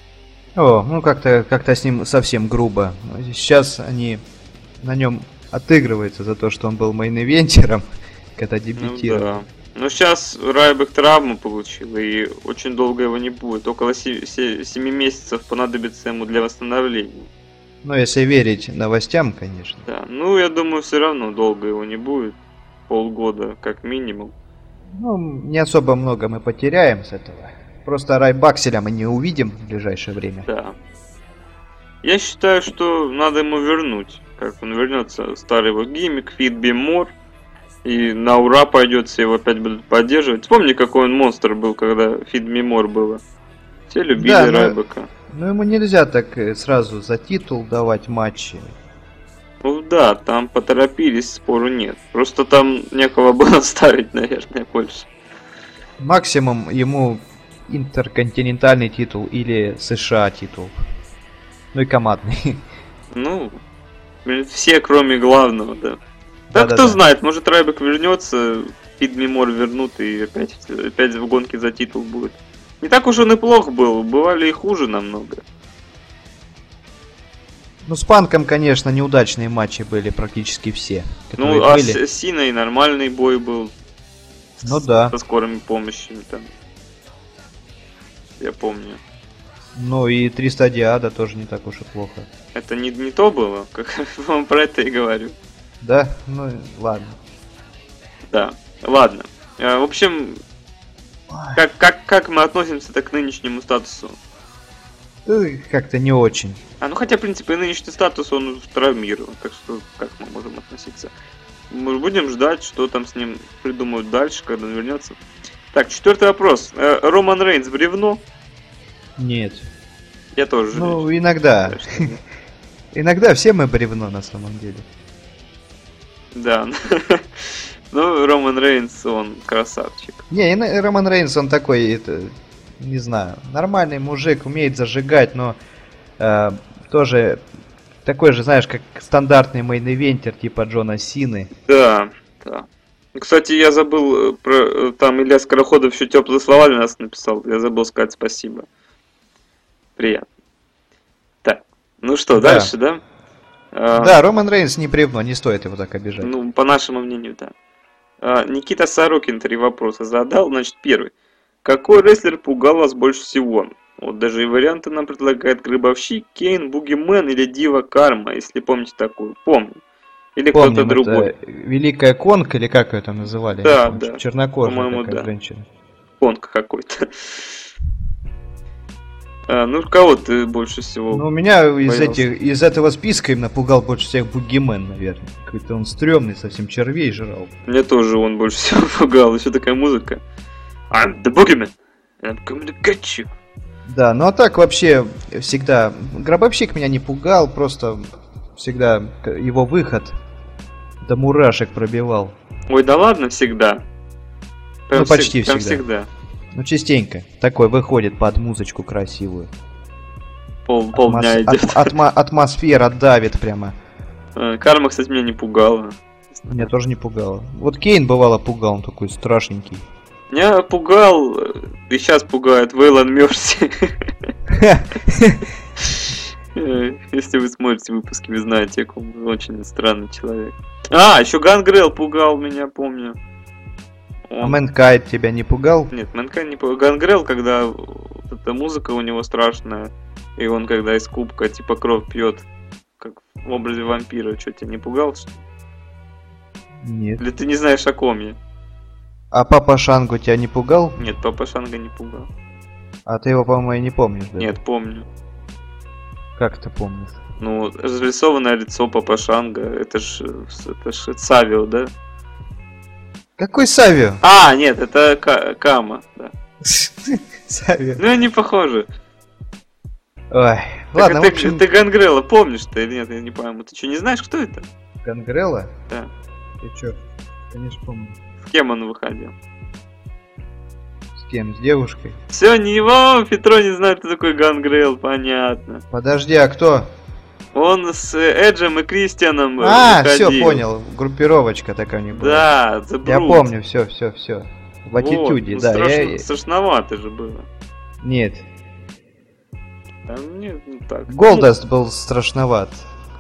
О, ну как-то как-то с ним совсем грубо. Сейчас они на нем отыгрываются за то, что он был main eventer ом, когда Ну дебютировал. да. Но сейчас Райбек травму получил, и очень долго его не будет. Около 7 месяцев понадобится ему для восстановления. Но если верить новостям, конечно. Да, ну я думаю, все равно долго его не будет. Полгода, как минимум. Ну, не особо много мы потеряем с этого. Просто Райбакселя мы не увидим в ближайшее время. Да. Я считаю, что надо ему вернуть. Как он вернется, старый его гиммик, Be More. И на ура пойдет, все его опять будут поддерживать. Вспомни, какой он монстр был, когда Me More было. Все любили Да, но- Райбека. Ну ему нельзя так э, сразу за титул давать матчи. Ну да, там поторопились, спору нет. Просто там некого было ставить, наверное, больше. Максимум ему интерконтинентальный титул или США титул. Ну и командный. Ну, все, кроме главного, да. Да, Да-да-да. кто знает, может Райбек вернется, Фид Мемор вернут и опять, опять в гонке за титул будет. Не так уж он и плох был, бывали и хуже намного. Ну с Панком, конечно, неудачные матчи были практически все. Ну, а были. с Синой нормальный бой был. с- Ну да. Со скорыми помощями там. Я помню. Ну и 300 Диада тоже не так уж и плохо. Это не, не то было, как я вам про это и говорю. Да? Ну ладно. Да, ладно. Э, В общем, как, как, как мы относимся к нынешнему статусу? Как-то не очень. А, ну хотя, в принципе, нынешний статус, он травмирован, так что как мы можем относиться? Мы будем ждать, что там с ним придумают дальше, когда он вернется. Так, четвертый вопрос. Э, Роман Рейнс бревно? Нет. Я тоже Ну, иногда. Иногда все мы бревно на самом деле. Да. Ну, Роман Рейнс, он красавчик. Не, и Роман Рейнс, он такой, это, не знаю, нормальный мужик, умеет зажигать, но э, тоже такой же, знаешь, как стандартный main eventer типа Джона Сины. Да, да. Кстати, я забыл э, про... э, Там Илья Скороходов еще теплые слова для нас написал. Я забыл сказать спасибо. Приятно. Так, ну что, Да. дальше, да? А, Да, Роман Рейнс не бревно, не стоит его так обижать. Ну, по нашему мнению, да. А, Никита Сорокин три вопроса задал. Значит, первый. Какой рестлер пугал вас больше всего? Вот даже и варианты нам предлагает Гробовщик, Кейн, Бугимен или Дива Карма, если помните такую. Помню. Или кто-то другой. Великая Конг, или как ее там называли? Да, да. Чернокожая По-моему, да. женщина. Конг какой-то. А, ну, кого ты больше всего? Ну, меня из, боялся. этих, из этого списка именно пугал больше всех Бугимен, наверное. Какой-то он стрёмный, совсем червей жрал. Мне тоже он больше всего пугал. Еще такая музыка. I'm the boogeyman. I'm coming to get you. Да, ну а так вообще всегда... Гробовщик меня не пугал, просто всегда его выход до мурашек пробивал. Ой, да ладно, всегда. Ну, почти всег- прям всегда. Ну, частенько. Такой выходит под музычку красивую. Пол, полдня Атмос- ат- атма- атмосфера давит прямо. А, Карма, кстати, меня не пугала. Меня тоже не пугало. Вот Кейн бывало пугал, он такой страшненький. Меня пугал, э, и сейчас пугает Вейлон Мерси. Э, Если вы смотрите выпуски, вы знаете, он очень странный человек. А, еще Гангрел пугал меня, помню. А Он- Мэнкайнд тебя не пугал? Нет, Мэнкайнд не пугал. Гангрел, когда вот эта музыка у него страшная, и он когда из кубка типа кровь пьет, как в образе вампира, что тебя не пугал? что ли? Нет. Или ты не знаешь о ком я? А Папа Шанго тебя не пугал? Нет, Папа Шанго не пугал. А ты его, по-моему, и не помнишь, да? Нет, помню. Как ты помнишь? Ну, разрисованное лицо Папа Шанга, это ж, это ж Савио, да? Какой Савио? А, нет, это Ка- Кама, да. Савио. Ну, они похожи. Ой. Так Ладно, ты, в общем, ты Гангрела помнишь ты или нет, я не пойму. Ты что, не знаешь, кто это? Гангрелла? Да. Ты чё? Конечно, помню. С кем он выходил? С кем? С девушкой? Все, не его, Петро не знает, кто такой Гангрел, понятно. Подожди, а кто? Он с Эджем и Кристианом э, А, все, понял. Группировочка такая у них была. Да, The Я Brood. помню, все, все, все. В Вот, Attitude, ну, да. страшно- я- Страшновато же было. Нет. А нет, ну так. Голдаст был страшноват.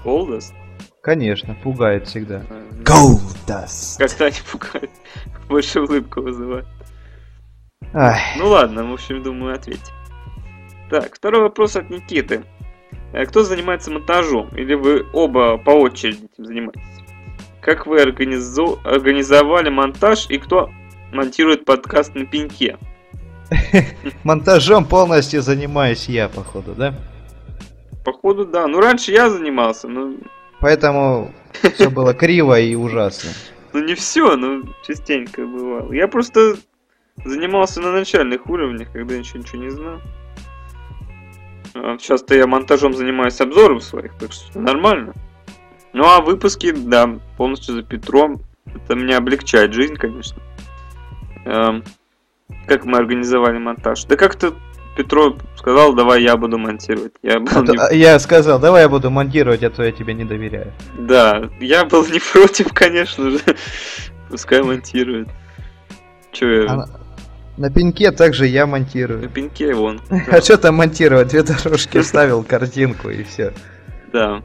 Голдаст? Конечно, пугает всегда. А, ну, Голдаст. Когда не пугает. Больше улыбку вызывает. Ай, Ну ладно, в общем, думаю, ответь. Так, второй вопрос от Никиты. Э, Кто занимается монтажом? Или вы оба по очереди этим занимаетесь? Как вы организо- организовали монтаж и кто монтирует подкаст на пеньке? монтажом полностью занимаюсь я, походу, да? Походу, да. Ну, раньше я занимался, но Поэтому все было криво и ужасно. ну не все, но частенько бывало. Я просто занимался на начальных уровнях, когда еще ничего не знал. А Сейчас-то я монтажом занимаюсь обзором своих, так что нормально. Ну а выпуски, да, полностью за Петром. Это мне облегчает жизнь, конечно. Эм, как мы организовали монтаж? Да как-то Петро сказал, давай я буду монтировать. Я был не- а, Я сказал, давай я буду монтировать, а то я тебе не доверяю. Да, я был не против, конечно же. Пускай монтирует. Че, А на- на пеньке также я на монтирую. пеньке вон. А что там монтировать? Две дорожки вставил, картинку и все. Да.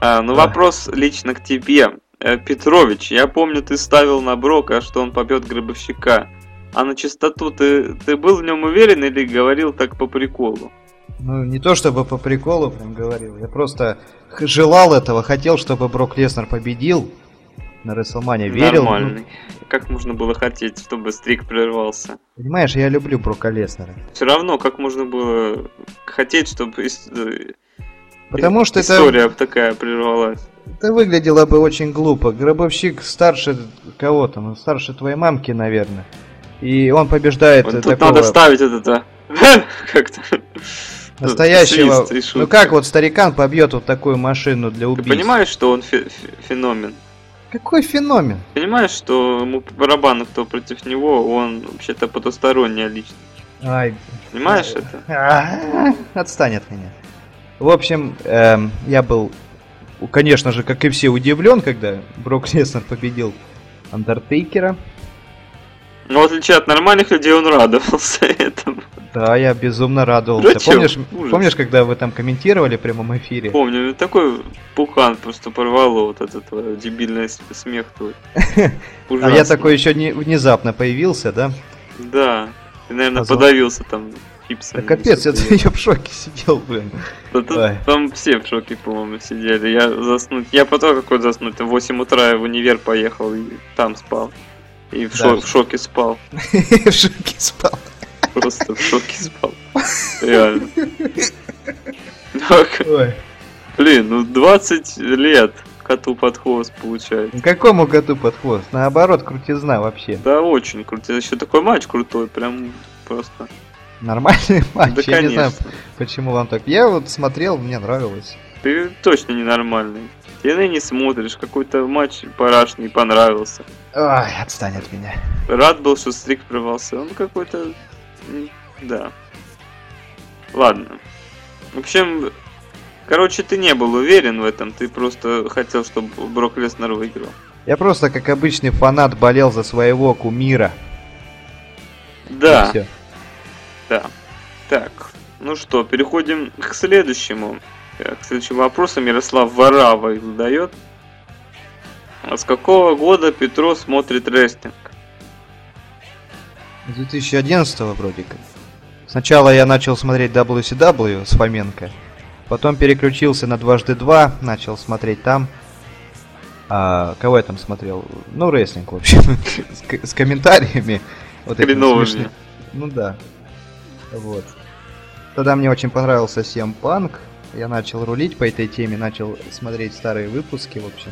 А, ну вопрос лично к тебе. Э, Петрович, я помню, ты ставил на Брока, что он побьет Гробовщика. А на чистоту ты, ты был в нем уверен или говорил так по приколу? Ну, не то чтобы по приколу прям говорил, я просто желал этого, хотел, чтобы Брок Леснер победил на Рестлмане, верил. ну, Нормальный. Как можно было хотеть, чтобы стрик прервался? понимаешь, я люблю Брока Леснера. Все равно, как можно было хотеть, чтобы э, Потому что это, история такая прервалась? это выглядело бы очень глупо. Гробовщик старше кого там, старше твоей мамки, наверное. И он побеждает Вот тут такого надо ставить этот, а, как-то. настоящего. Ну как вот старикан побьет вот такую машину для Ты убийства? понимаешь, что он фе- фе- феномен? Какой феномен? Понимаешь, что ему барабану, кто против него, он вообще-то потусторонняя личность. Ай, Понимаешь это? А, Отстань от меня. В общем, эм, я был, конечно же, как и все, удивлен, когда Брок Леснер победил Андертейкера. Но в отличие от нормальных людей, он радовался этому. Да, я безумно радовался. Зачем? Помнишь, Ужас. помнишь, когда вы там комментировали в прямом эфире? Помню, такой пухан просто порвало вот этот твой дебильный с- смех твой. А я такой еще не, внезапно появился, да? Да. Ты, наверное, подавился там чипсами. Да капец, я, я в шоке сидел, блин. Да тут там все в шоке, по-моему, сидели. Я заснуть. Я потом какой заснуть. В 8 утра я в универ поехал и там спал. И в, Да. шо- в шоке спал. в шоке спал. Просто в шоке спал. Реально. Ой. Блин, ну 20 лет коту под хвост получается. Какому коту под хвост? Наоборот, крутизна вообще. Да, очень круто. Еще такой матч крутой, прям просто. Нормальный матч, да, я не знаю, конечно. почему вам так. Я вот смотрел, мне нравилось. Ты точно ненормальный. Ты не смотришь, какой-то матч параш не понравился. Ой, отстань от меня. Рад был, что стрик прорвался. Он какой-то... Да. Ладно. В общем, короче, ты не был уверен в этом. Ты просто хотел, чтобы Брок Леснер выиграл. Я просто, как обычный фанат, болел за своего кумира. Да, да. Так, ну что, переходим к следующему. Э, К следующему вопросу Мирослав Варава их задает. А с какого года Петро смотрит рестлинг? С 2011 вроде как. Сначала я начал смотреть WCW с Фоменко. Потом переключился на дважды два, начал смотреть там. А, кого я там смотрел? Ну, рестлинг, в общем. с, с комментариями. Вот Хреновыми. Ну да. Вот. Тогда мне очень понравился CM Punk. Я начал рулить по этой теме, начал смотреть старые выпуски, в общем.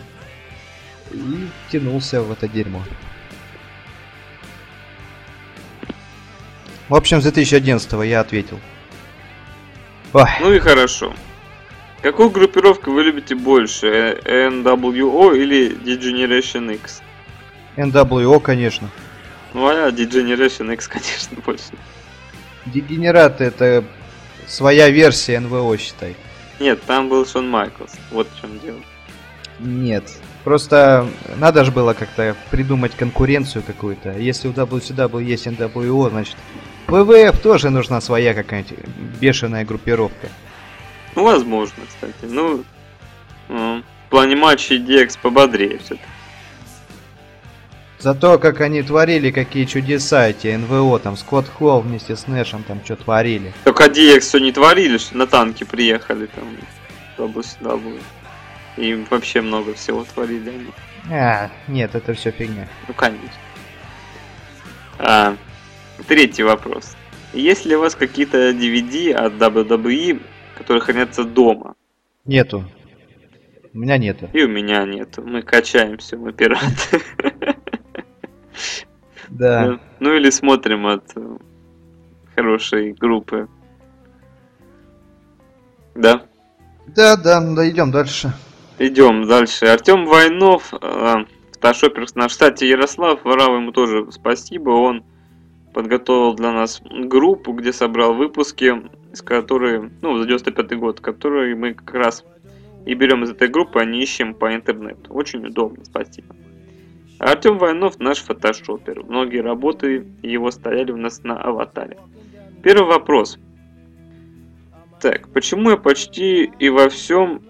И тянулся в это дерьмо. В общем, с 2011 я ответил. Ой, Ну и хорошо. Какую группировку вы любите больше? Э, NWO или D-Generation X? NWO, конечно. Ну а D-Generation X, конечно, больше. Дегенераты это своя версия НВО, считай. Нет, там был Шон Майклс. Вот в чем дело. Нет. Просто надо же было как-то придумать конкуренцию какую-то. Если у WCW есть NWO, значит ВВФ тоже нужна своя какая-нибудь бешеная группировка. Ну, возможно, кстати. Ну, в плане матчей DX пободрее все Зато как они творили, какие чудеса эти НВО, там Скотт Холл вместе с Нэшем там что творили. Только DX все не творили, что на танке приехали там WCW. И вообще много всего творили они. А, нет, это все фигня. Ну, конечно. А, третий вопрос. Есть ли у вас какие-то DVD от WWE, которые хранятся дома? Нету. У меня нету. И у меня нету. Мы качаемся, мы пираты. Да. Ну или смотрим от э, хорошей группы. Да. Да, да, да, идем дальше. Идем дальше. Артем Войнов, э, фотошопер на штате Ярослав. Варал ему тоже спасибо. Он подготовил для нас группу, где собрал выпуски, из которой, ну, за 95 год, которые мы как раз и берем из этой группы, а не ищем по интернету. Очень удобно, спасибо. Артем Войнов наш фотошопер. Многие работы его стояли у нас на аватаре. Первый вопрос. Так, почему я почти и во всем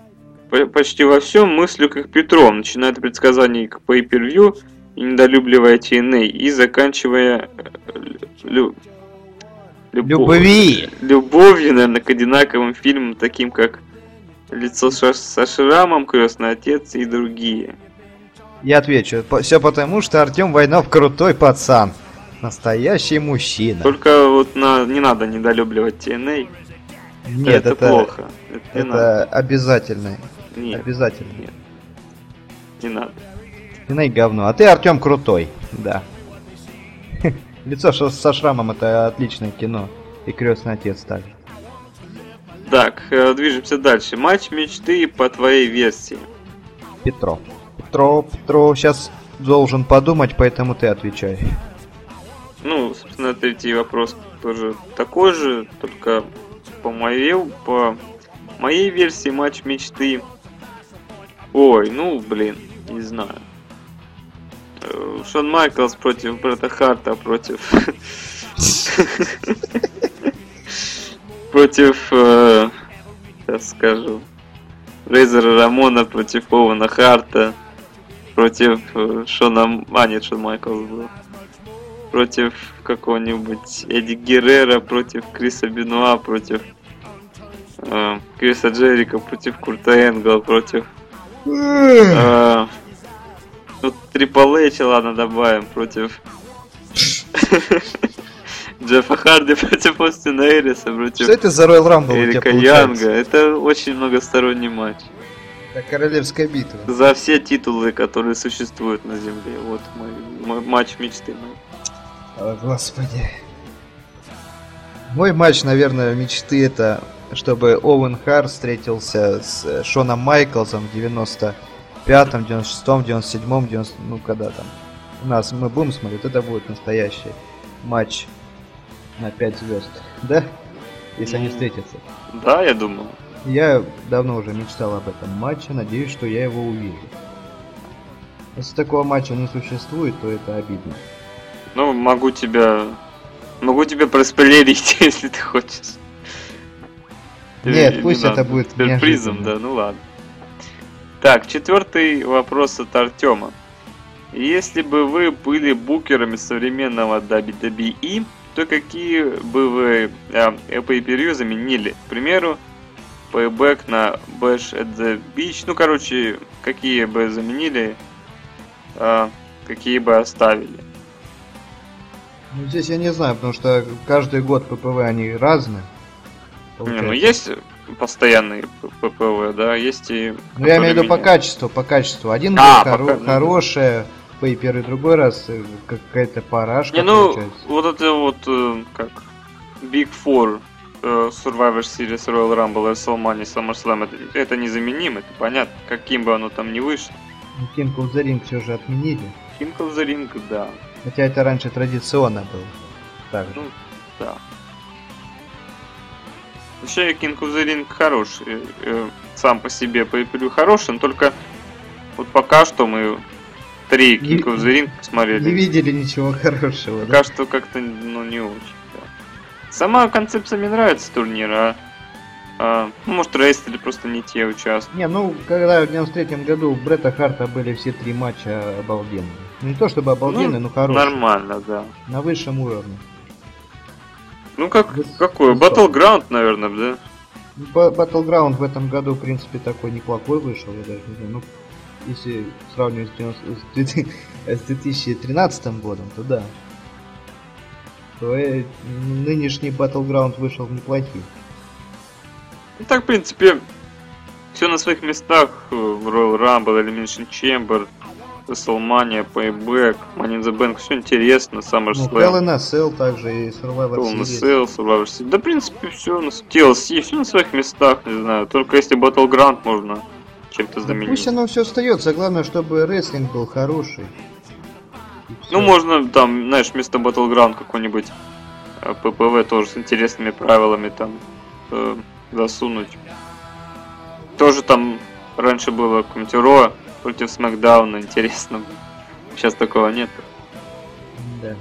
почти во всем мыслю как Петров, начиная от предсказаний к pay-per-view и недолюбливая TNA, и заканчивая э, лю, любов, Любви. любовью, наверное, к одинаковым фильмам, таким как «Лицо со шрамом», «Крестный отец» и другие. Я отвечу, все потому, что Артем Войнов крутой пацан. Настоящий мужчина. Только вот на, не надо недолюбливать TNA. Нет, это, это плохо. Это, это обязательно. Нет. Обязательно. Нет. Не надо. TNA говно. А ты, Артем, крутой. Да. Лицо со шрамом это отличное кино. И крестный отец также. Так, э, движемся дальше. Матч мечты по твоей версии. Петро. Петро, Петро сейчас должен подумать, поэтому ты отвечай. Ну, собственно, третий вопрос тоже такой же, только по моей, по моей версии матч мечты. Ой, ну, блин, не знаю. Шон Майклс против Брэда Харта против... Против... Сейчас э, скажу. Рейзера Рамона против Ована Харта. Против э, Шона... А, нет, Шон Майклс был против какого-нибудь Эдди Геррера, против Криса Бенуа, против э, Криса Джерика, против Курта Энгла, против ну, Трипл Эйч, ладно, добавим, против Джеффа Харди против Остина Эриса, против Что это за Royal Rumble Эрика Янга. Это очень многосторонний матч. Это королевская битва. За все титулы, которые существуют на Земле. Вот мой, мой матч мечты. Мой. О, господи. Мой матч, наверное, мечты это, чтобы Оуэн Хар встретился с э, Шоном Майклзом в 95-м, 96-м, 97-м, 90 ну когда там. У нас мы будем смотреть, это будет настоящий матч на 5 звезд. Да? Если они встретятся. Да, я думаю. Я давно уже мечтал об этом матче, надеюсь, что я его увижу. Если такого матча не существует, то это обидно. Ну, могу тебя... Могу тебя проспойлерить, если ты хочешь. Нет, пусть это будет сюрпризом, да, ну ладно. Так, четвертый вопрос от Артема. Если бы вы были букерами современного WWE, то какие бы вы э, pay заменили? К примеру, Payback на Bash at the Beach. Ну, короче, какие бы заменили, э, какие бы оставили. Ну, здесь я не знаю, потому что каждый год ППВ они разные. Не, ну есть постоянные ППВ, да, есть и... Ну я имею в виду по качеству, по качеству. Один а, хоро- пока... хорошая, пейпер, и другой раз э, какая-то парашка Не, ну, получается. вот это вот, э, как, Big Four, э, Survivor Series, Royal Rumble, WrestleMania, SummerSlam, это, это незаменимо, это понятно, каким бы оно там ни вышло. Ну, King of the Ring все же отменили. King of the Ring, да. Хотя это раньше традиционно было. Так. Ну, да. Вообще, King of the Ring хороший. Э, э, сам по себе по эпилю хороший, но только вот пока что мы три King of the Ring посмотрели. Не видели ничего хорошего, Пока да? что как-то, ну, не очень. Да. Сама концепция мне нравится турнира, а а, ну, может, рейстили просто не те участвуют. Не, ну, когда в 93 году у Бретта Харта были все три матча обалденные. Не то чтобы обалденные, ну, но хорошие. Нормально, да. На высшем уровне. Ну, как, какой? Battleground, наверное, да? Battleground в этом году, в принципе, такой неплохой вышел, я даже не знаю. Ну, если сравнивать с 2013 годом, то да. То э, нынешний Battleground вышел неплохий. Ну так, в принципе, все на своих местах. Э, Royal Rumble, Elimination Chamber, WrestleMania, Payback, Money in the Bank, все интересно, Ну, SummerSlam. Hell in a Cell также и Survivor Hell in a. Cell, Survivor Series. Да, в принципе, все на TLC, все на своих местах, не знаю. Только если Battleground можно чем-то Да заменить. пусть оно все остается, главное, чтобы рестлинг был хороший. Ну, можно там, знаешь, вместо Battleground какой-нибудь э, ППВ тоже с интересными правилами там э, засунуть. Тоже там раньше было какое-нибудь против Смакдауна, интересно. Сейчас такого нет. Да.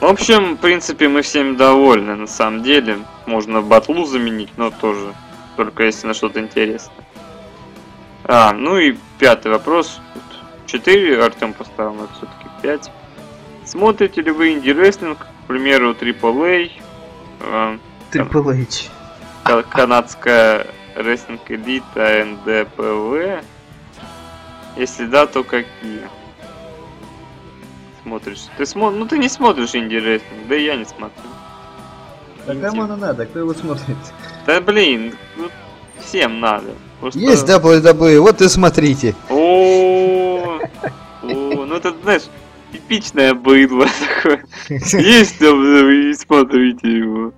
В общем, в принципе, мы всем довольны, на самом деле. Можно батлу заменить, но тоже только если на что-то интересное. А, ну и пятый вопрос. Тут Четыре Артем поставил, но все-таки пять. Смотрите ли вы инди-рестлинг, к примеру, AAA, э, Triple H. ка- канадская рестлинг элита, НДПВ? Если да, то какие? Смотришь? Ты смо... Ну ты не смотришь инди-рестлинг, да и я не смотрю. Да кому оно надо, кто его смотрит? Да блин, ну, всем надо. Просто- Есть WWE, вот и смотрите. О, ну это, знаешь, типичное быдло такое. Есть WWE, смотрите его.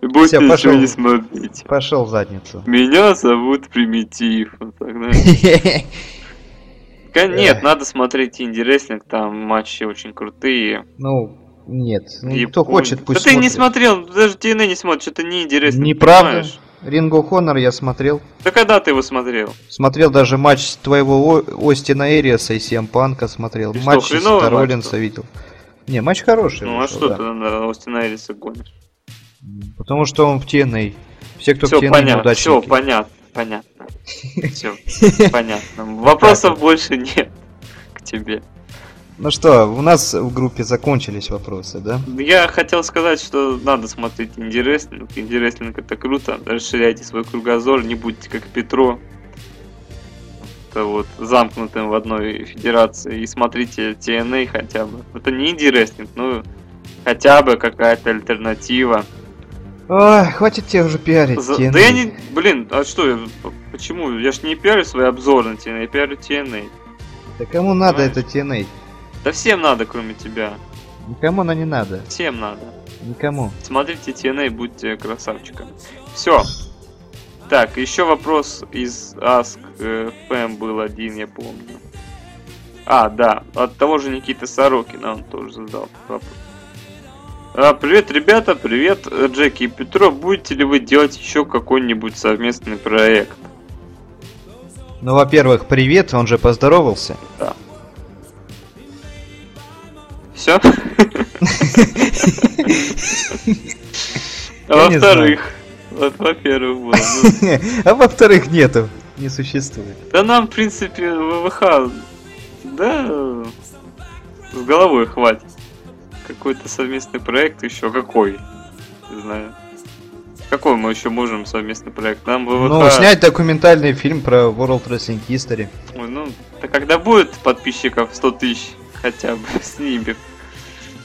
И Больше Всё, ничего пошёл. не смотрите. Пошел в задницу. Меня зовут Примитив. Вот так, Нет, надо смотреть инди-рестлинг, там матчи очень крутые. Ну, нет. Ну, И кто помню- хочет, пусть Да ты не смотрит. смотрел, даже TNA не смотришь, это не инди-рестлинг, Неправда. of Honor я смотрел. Да когда ты его смотрел? Смотрел даже матч твоего О- Остина Эриаса и Сиэм Панка смотрел. Что, матч матч Роллинса видел. Не, матч хороший. Ну а что да. ты на Остина Эриса гонишь? Потому что он в TNA. Все, кто в Все TNA понятно, все понятно, понятно. Все понятно. Вопросов больше нет к тебе. Ну что, у нас в группе закончились вопросы, да? Я хотел сказать, что надо смотреть инди-рестлинг. Инди-рестлинг это круто. Расширяйте свой кругозор, не будьте как Петро. Это вот замкнутым в одной федерации. И смотрите TNA хотя бы. Это не инди-рестлинг, но хотя бы какая-то альтернатива. Ой, хватит тебе уже пиарить. За- TNA. Да я не... Блин, а что, я- почему? Я ж не пиарю свои обзоры на TNA, я пиарю TNA. Да кому надо Понимаешь? это TNA? Да всем надо, кроме тебя. Никому она не надо. Всем надо. Никому. Смотрите TNA, будьте красавчиками. Все. Так, еще вопрос из Ask э, FM был один, я помню. А, да, от того же Никиты Сорокина он тоже задал вопрос. А, привет, ребята, привет, э, Джеки и Петро. Будете ли вы делать еще какой-нибудь совместный проект? Ну, во-первых, привет, он же поздоровался. Все? А во-вторых, вот, во-первых, ну, А во-вторых, нету. Не существует. Да нам, в принципе, ВВХ, да, с головой хватит. Какой-то совместный проект еще какой? Не знаю. Какой мы еще можем совместный проект? Нам ВВХ... Ну, снять документальный фильм про World Wrestling History. Ой, ну, да когда будет подписчиков 100 тысяч хотя бы снимем.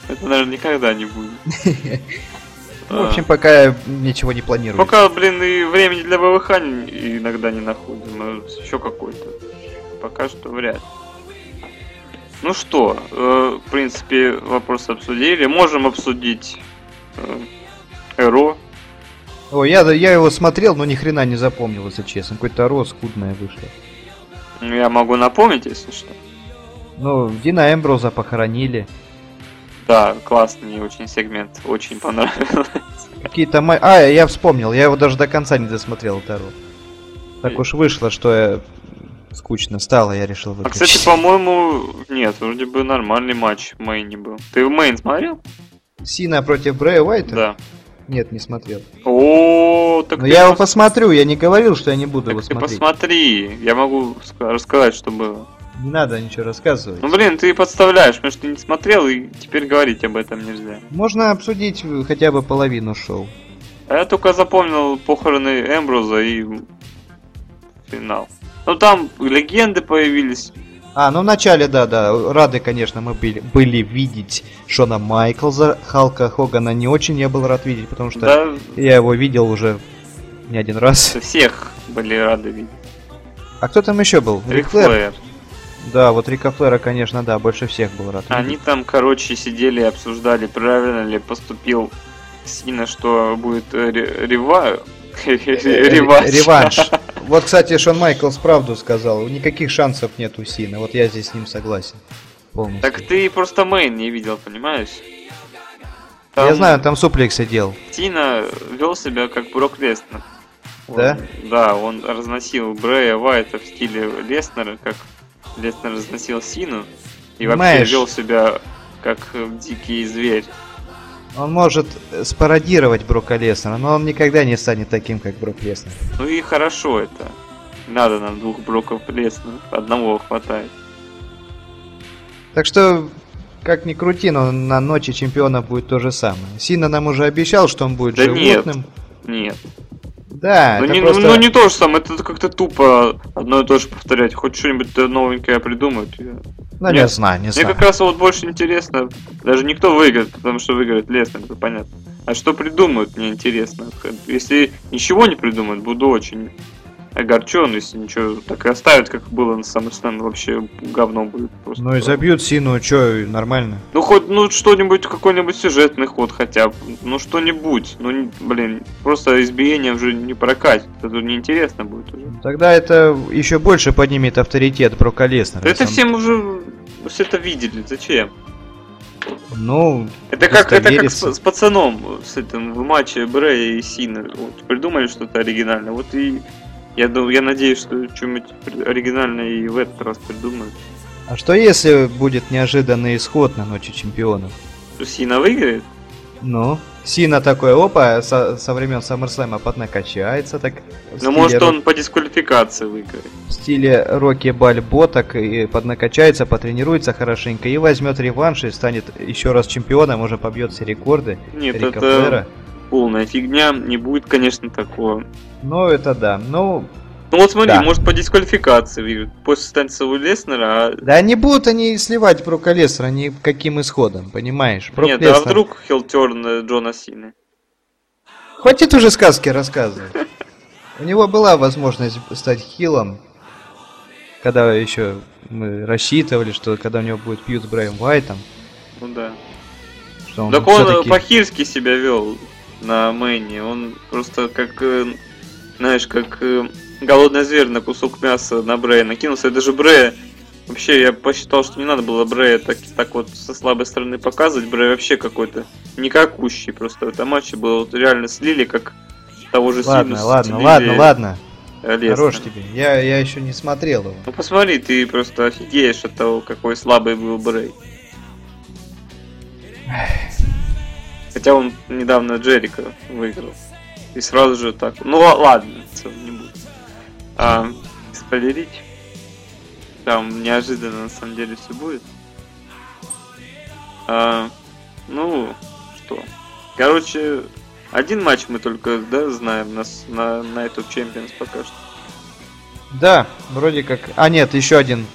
Это, наверное, никогда не будет. Ну, в общем, пока ничего не планирую. Пока, блин, и времени для ВВХ иногда не находим, еще какой-то. Пока что вряд ли. Ну что, э, в принципе, вопрос обсудили. Можем обсудить э, Эро. О, я, я его смотрел, но ни хрена не запомнил, если честно. Какой-то рост скудное вышло. Я могу напомнить, если что. Ну, Дина Эмброза похоронили. Да, классный очень сегмент, очень понравился. Какие-то ма... А, я вспомнил, я его даже до конца не досмотрел, Таро. Так уж вышло, что я... скучно стало, я решил А, выключить. кстати, по-моему, нет, вроде бы нормальный матч в мейне был. Ты в мейн смотрел? Сина против Брэя Уайта? Да. Нет, не смотрел. О, так Но ты я его пос- посмотрю, я не говорил, что я не буду его ты смотреть. посмотри, я могу ска- рассказать, что было. Не надо ничего рассказывать. Ну блин, ты подставляешь, потому что ты не смотрел, и теперь говорить об этом нельзя. Можно обсудить э, хотя бы половину шоу. А я только запомнил похороны Эмброза и финал. Ну там легенды появились. А, ну в начале, да, да, рады, конечно, мы были, были видеть Шона Майклза, Халка Хогана не очень я был рад видеть, потому что Да, я его видел уже не один раз. всех были рады видеть. А кто там еще был? Рик Флэр. Да, вот Рика Флера, конечно, да, больше всех был рад. Они там, короче, сидели и обсуждали, правильно ли поступил Сина, что будет э, ре- рева... реванш. Вот, кстати, Шон Майклс правду сказал. Никаких шансов нет у Сина. Вот я здесь с ним согласен. Полностью. Так ты просто мейн не видел, понимаешь? Я знаю, там суплексы делал. Тина вел себя как Брок Леснер. Да? Он- да, он разносил Брэя Вайта в стиле Леснера, как Леснер разносил Сину. И вообще Понимаешь? вел себя как дикий зверь. Он может спародировать Брока Леснера, но он никогда не станет таким, как Брок Леснер. Ну и хорошо это. Надо нам двух Броков Леснера, одного хватает. Так что, как ни крути, но на ночи чемпиона будет то же самое. Сина нам уже обещал, что он будет Да нет. животным. Нет. Да, ну, это не, просто... ну не то же самое, это как-то тупо одно и то же повторять. Хоть что-нибудь новенькое придумают. Я- Ну, не знаю, не Мне знаю. как раз вот больше интересно, даже никто выиграет, потому что выиграет Леснер, это понятно. А что придумают, мне интересно. Если ничего не придумают, буду очень огорчен, если ничего так и оставят, как было на SummerSlam, вообще говно будет просто. Ну и забьют Сину, чё, нормально. Ну хоть, ну что-нибудь, какой-нибудь сюжетный ход хотя бы, ну что-нибудь, ну блин, просто избиение уже не прокатит, это неинтересно будет уже. Тогда это еще больше поднимет авторитет Брока Леснера. Да это Сам- всем уже все это видели, зачем? Ну, Это как, это как с, с пацаном с этим в матче Брэя и Сина. Вот, придумали что-то оригинальное. Вот и я, думаю, я надеюсь, что что-нибудь оригинальное и в этот раз придумают. а что если будет неожиданный исход на Ночи Чемпионов? Сина выиграет? Ну, Сина такой, опа, со, со времен SummerSlam поднакачается, так... Ну, стиле может, он по дисквалификации выиграет. В стиле Рокки Бальбо так и поднакачается, потренируется хорошенько и возьмет реванш и станет еще раз чемпионом, уже побьет все рекорды Нет, Рика это Флера. Полная фигня. Не будет, конечно, такого. Ну, это да. Ну, Ну вот смотри, Да. может по дисквалификации. После станции у Леснера, а... да не будут они сливать Брока Леснера ни каким исходом, понимаешь? Брок Нет, а Леснер- вдруг хилтерн Джона Сины? Хватит уже сказки рассказывать. У него была возможность стать хилом, когда еще мы рассчитывали, что когда у него будет пьют с Брайем Уайтом, Ну да. что он Так он всё-таки- по-хирски себя вел на Мэне. Он просто как, э, знаешь, как э, голодный зверь на кусок мяса на Брея накинулся. Это же Брея. Вообще, я посчитал, что не надо было Брея так, так вот со слабой стороны показывать. Брей вообще какой-то никакущий. Просто в этом матче было вот реально слили, как того же Ладно, Сину ладно, ладно, ладно. Леснера. Хорош тебе. Я, я еще не смотрел его. Ну посмотри, ты просто офигеешь от того, какой слабый был Брей. Хотя он недавно Джерика выиграл. И сразу же так. Ну ла- ладно, не буду. А, спойлерить. Там неожиданно на самом деле все будет. А, ну, что. Короче, один матч мы только, да, знаем нас на, на эту Champions пока что. Да, вроде как. А нет, еще один.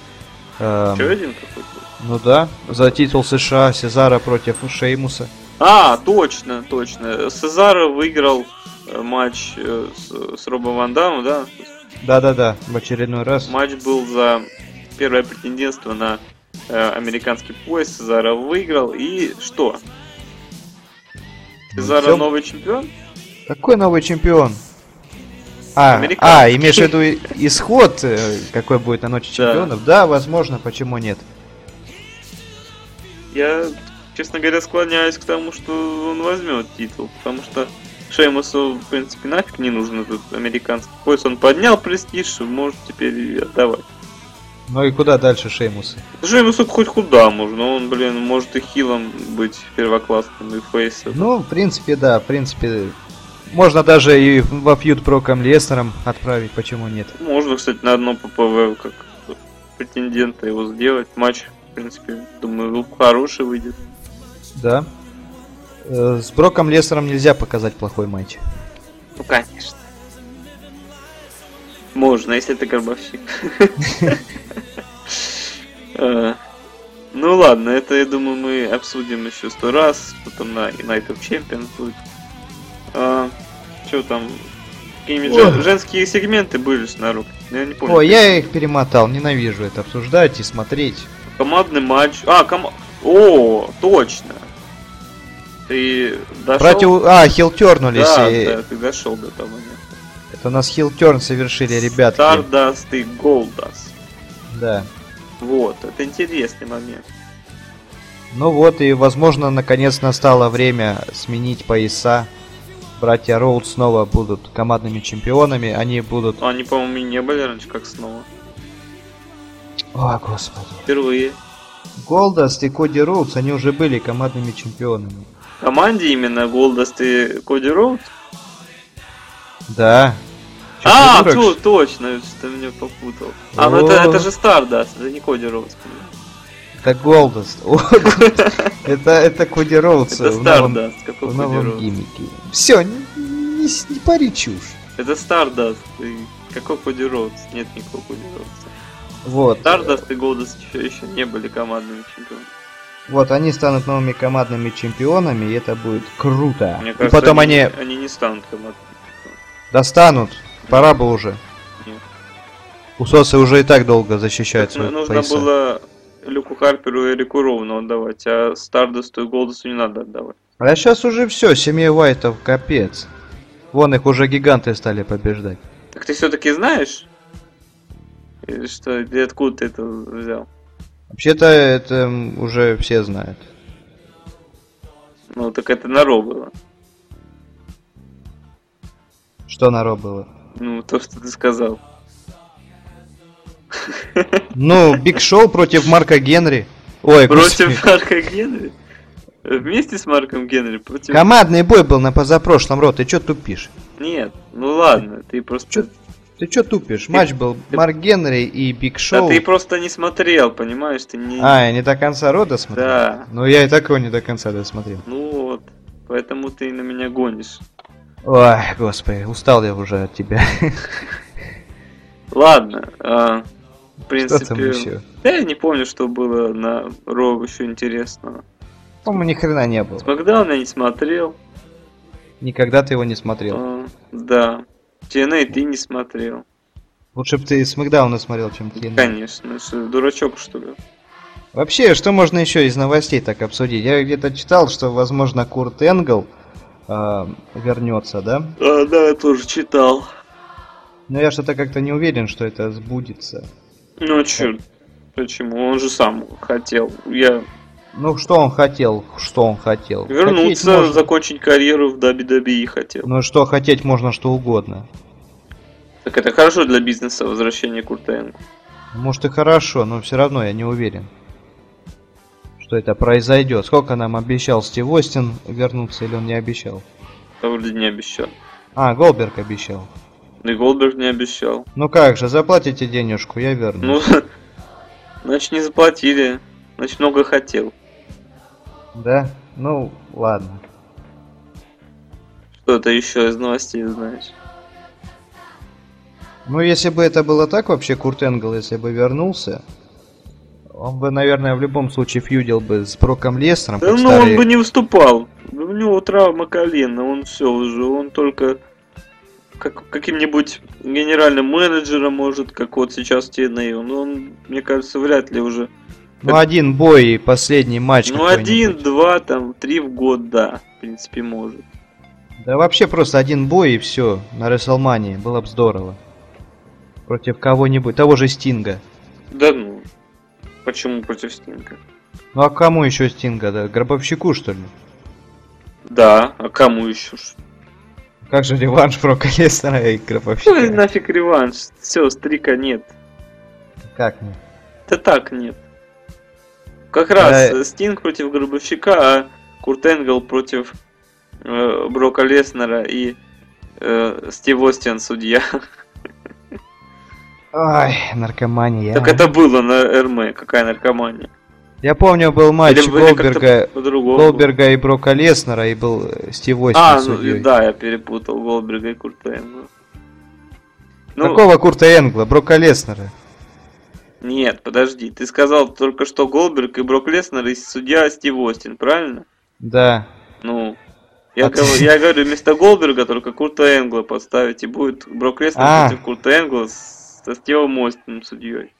эм, Еще один какой-то. ну да, за титул США Сезара против Шеймуса. А, точно, точно. Сезаро выиграл э, матч э, с, с Робом Ван Дамом, да? Да-да-да, в очередной раз. Матч был за первое претендентство на э, американский пояс. Сезаро выиграл. И что? Сезаро всё. новый чемпион? Какой новый чемпион? А, а, имеешь в виду исход, э, какой будет на ночи Да. чемпионов? Да, возможно, почему нет? Я, честно говоря, склоняюсь к тому, что он возьмет титул. Потому что Шеймусу, в принципе, нафиг не нужен этот американский пояс. Он поднял престиж, может теперь и отдавать. Ну и куда дальше Шеймуса? Шеймусу хоть куда можно, он, блин, может и хилом быть первоклассным, и фейсом. Ну, в принципе, да, в принципе. Можно даже и во фьюд Броком Леснером отправить, почему нет? Можно, кстати, на одно ППВ как претендента его сделать. Матч, в принципе, думаю, хороший выйдет. Да. Э, С Броком Леснером нельзя показать плохой матч. Ну, конечно. Можно, если это гробовщик. Э, Ну ладно, это, я думаю, мы обсудим еще сто раз. Потом на Night of Champions будет. Что там? какие-нибудь женские сегменты были на рук. Я не помню. Ой, я их перемотал, ненавижу это обсуждать и смотреть. Командный матч. А, ком... О, точно. Ты дошел? Против... А, хилтернулись. Да, и... да, ты дошел до того момента. Это у нас хилтерн совершили, ребятки. Stardust и Goldust. Да. Вот, это интересный момент. Ну вот, и, возможно, наконец настало время сменить пояса. Братья Роуд снова будут командными чемпионами. Они будут... А Они, по-моему, и не были раньше, как снова. О, господи. Впервые. Голдаст и Коди Роудс, они уже были командными чемпионами. Команде именно Goldust и Коди Роуд? Да. Чё, А, что точно, что меня попутал. А, ну это, это же Stardust, это не Коди Роудс. Это Голдаст. О, Это, это Коди Роудс Это Stardust, какой в Коди новом гиммике. Все, не, не, пари чушь. Это и какой Коди Роудс? Нет никакого Коди Роудса. Вот. Stardust и Goldust еще, еще не были командными чемпионами. Вот, они станут новыми командными чемпионами, и это будет круто. Мне и кажется, потом они, они, они не станут командными чемпионами. достанут. Пора бы уже. Нет. Усосы уже и так долго защищают Так, свои ну, нужно пояса. было Люку Харперу и Эрику Роуну отдавать, а Стардосту и Голдосту не надо отдавать. А сейчас уже все, семье Уайтов капец. Вон их уже гиганты стали побеждать. Так ты все-таки знаешь? Или что, или откуда ты это взял? Вообще-то это уже все знают. Ну, так это на Raw было. Что на Raw было? Ну, то, что ты сказал. Ну, Big Show против Марка Генри. Ой. Против Марка Генри? Вместе с Марком Генри? Против... Командный бой был на позапрошлом, Raw, ты чё тупишь? Нет, ну ладно, ты просто... Чё- Ты чё тупишь? Матч был ты- Марк Генри и Big Да Шоу. ты просто не смотрел, понимаешь? Ты не... А, я не до конца Ро досмотрел? Да. Ну, я и такого не до конца досмотрел. Ну вот, поэтому ты на меня гонишь. Ой, господи, устал я уже от тебя. Ладно, а, в Что там принципе... еще? Да я не помню, что было на Ро еще интересного. По-моему, ни хрена не было. Смакдаун я не смотрел. Никогда ты его не смотрел. А, да. TNA ты не смотрел. Лучше бы ты Смакдауна смотрел, чем TNA. Конечно, что, дурачок что ли? Вообще, что можно еще из новостей так обсудить? Я где-то читал, что, возможно, Курт Энгл а, вернется, да? А, да, я тоже читал. Но я что-то как-то не уверен, что это сбудется. Ну а чё? Почему? Он же сам хотел. Я Ну, что он хотел? Что он хотел? Вернуться, можно- закончить карьеру в WWE хотел. Ну, что хотеть можно что угодно. Так это хорошо для бизнеса возвращение Курта Энгла. Может и хорошо, но все равно я не уверен, что это произойдет. Сколько нам обещал Стив Остин вернуться, или он не обещал? Я вроде не обещал. А, Голберг обещал. И Голдберг не обещал. Ну как же, заплатите денежку, я верну. Ну, значит не заплатили. Значит много хотел. Да? Ну, ладно. Что-то еще из новостей знаешь. Ну, если бы это было так вообще, Курт Энгл, если бы вернулся, он бы, наверное, в любом случае фьюдил бы с Броком Лестером, Да ну старый- он бы не выступал. У него травма колена, он все уже, он только как, каким-нибудь генеральным менеджером может, как вот сейчас TNA. Он, он, мне кажется, вряд ли уже. Ну, один бой и последний матч Ну, один, два, там, три в год, да, в принципе, может. Да вообще просто один бой и все на Рестлмании. Было бы здорово. Против кого-нибудь, того же Стинга. Да ну, почему против Стинга? Ну а кому еще Стинга, да? Гробовщику, что ли? Да, а кому еще? Как же реванш Брока Леснера и Гробовщика? нафиг реванш? Все, стрика нет. Как не? Да так нет. Как раз э, Стинг против Гробовщика, а Курт Энгл против э, Брока Леснера и э, Стив Остин судья. Ай, наркомания. Так это было на РМ, какая наркомания. Я помню, был матч Или- Голберга. Голберга и Брока Леснера, и был э, Стив Остин А, ну судьей. и да, я перепутал Голдберга и Курта Энгла. Ну, Какого Курта Энгла? Брока Леснера. Нет, подожди, ты сказал только что Голдберг и Брок Леснер и судья Стив Остин, правильно? Да. Ну, Я, От- говорю, я говорю, вместо Голдберга только Курта Энгла поставить, и будет Брок Леснер А. против Курта Энгла со Стивом Остином судьей.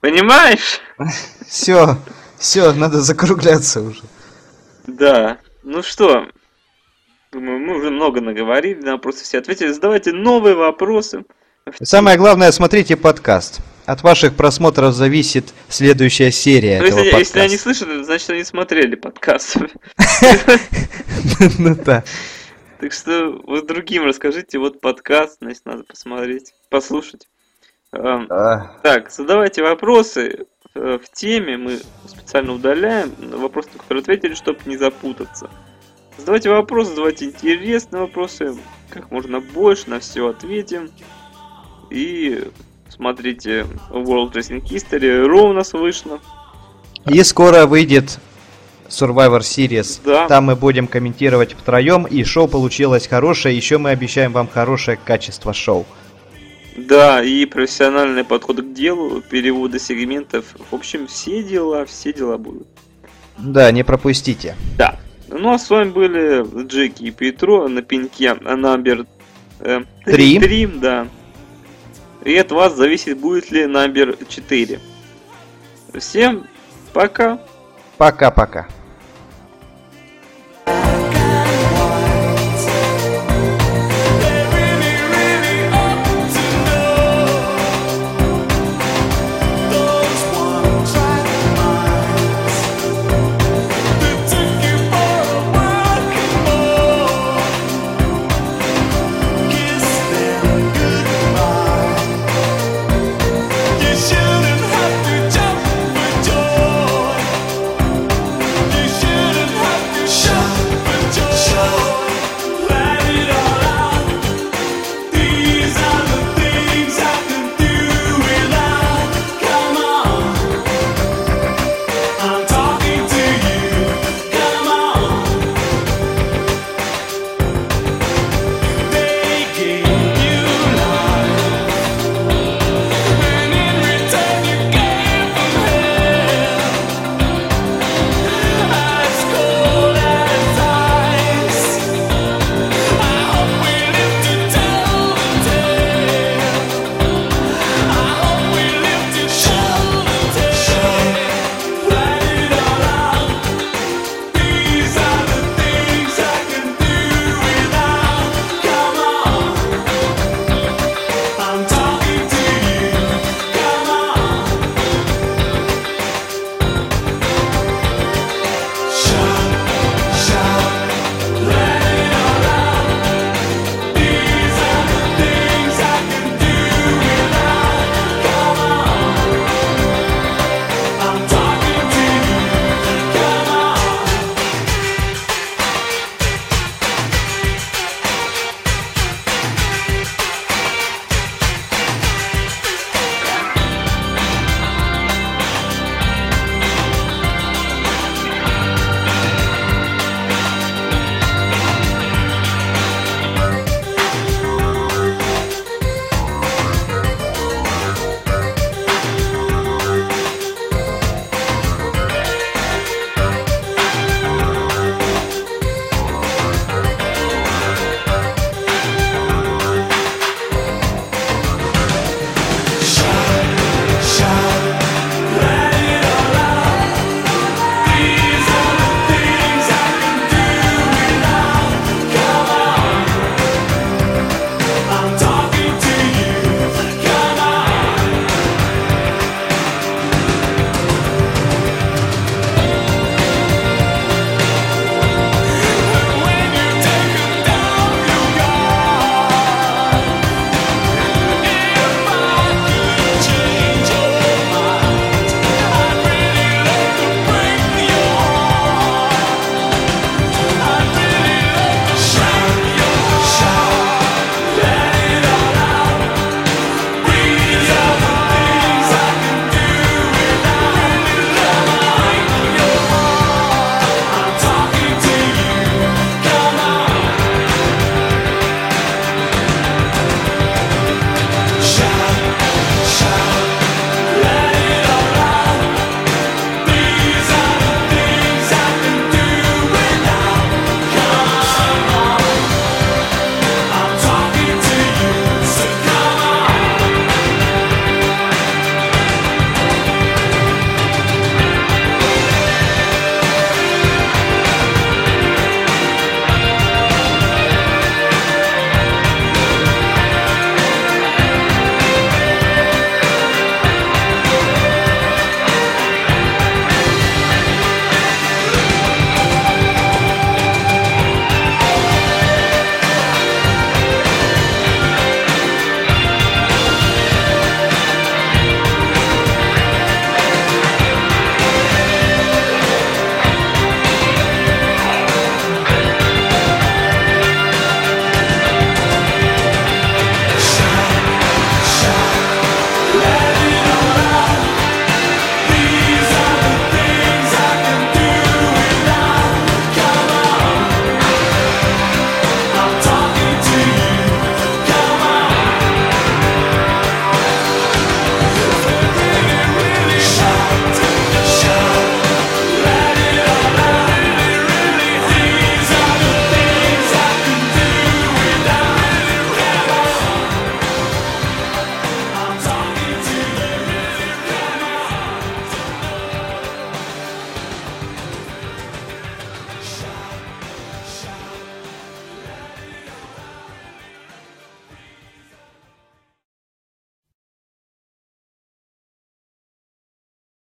Понимаешь? Все, все, надо закругляться уже. Да. Ну что, думаю, мы уже много наговорили, на вопросы все ответили. Задавайте новые вопросы. Самое главное, смотрите подкаст. От ваших просмотров зависит следующая серия Ну, этого если, если они подкаста. слышат, значит они смотрели подкаст. Ну да. Так что вы другим расскажите, вот подкаст, значит, надо посмотреть, послушать. А, Так, задавайте вопросы э, в теме, мы специально удаляем вопросы, на которые ответили, чтобы не запутаться. Задавайте вопросы, задавайте интересные вопросы, как можно больше, на все ответим. И смотрите World Wrestling History, Raw у нас вышло. И скоро выйдет Survivor Series. Да. Там мы будем комментировать втроем, и шоу получилось хорошее. Еще мы обещаем вам хорошее качество шоу. Да, и профессиональный подход к делу, переводы сегментов. В общем, все дела, все дела будут. Да, не пропустите. Да. Ну а с вами были Джеки и Петро на пеньке номер э, Три. три, да. И от вас зависит, будет ли номер 4. Всем пока. Пока-пока.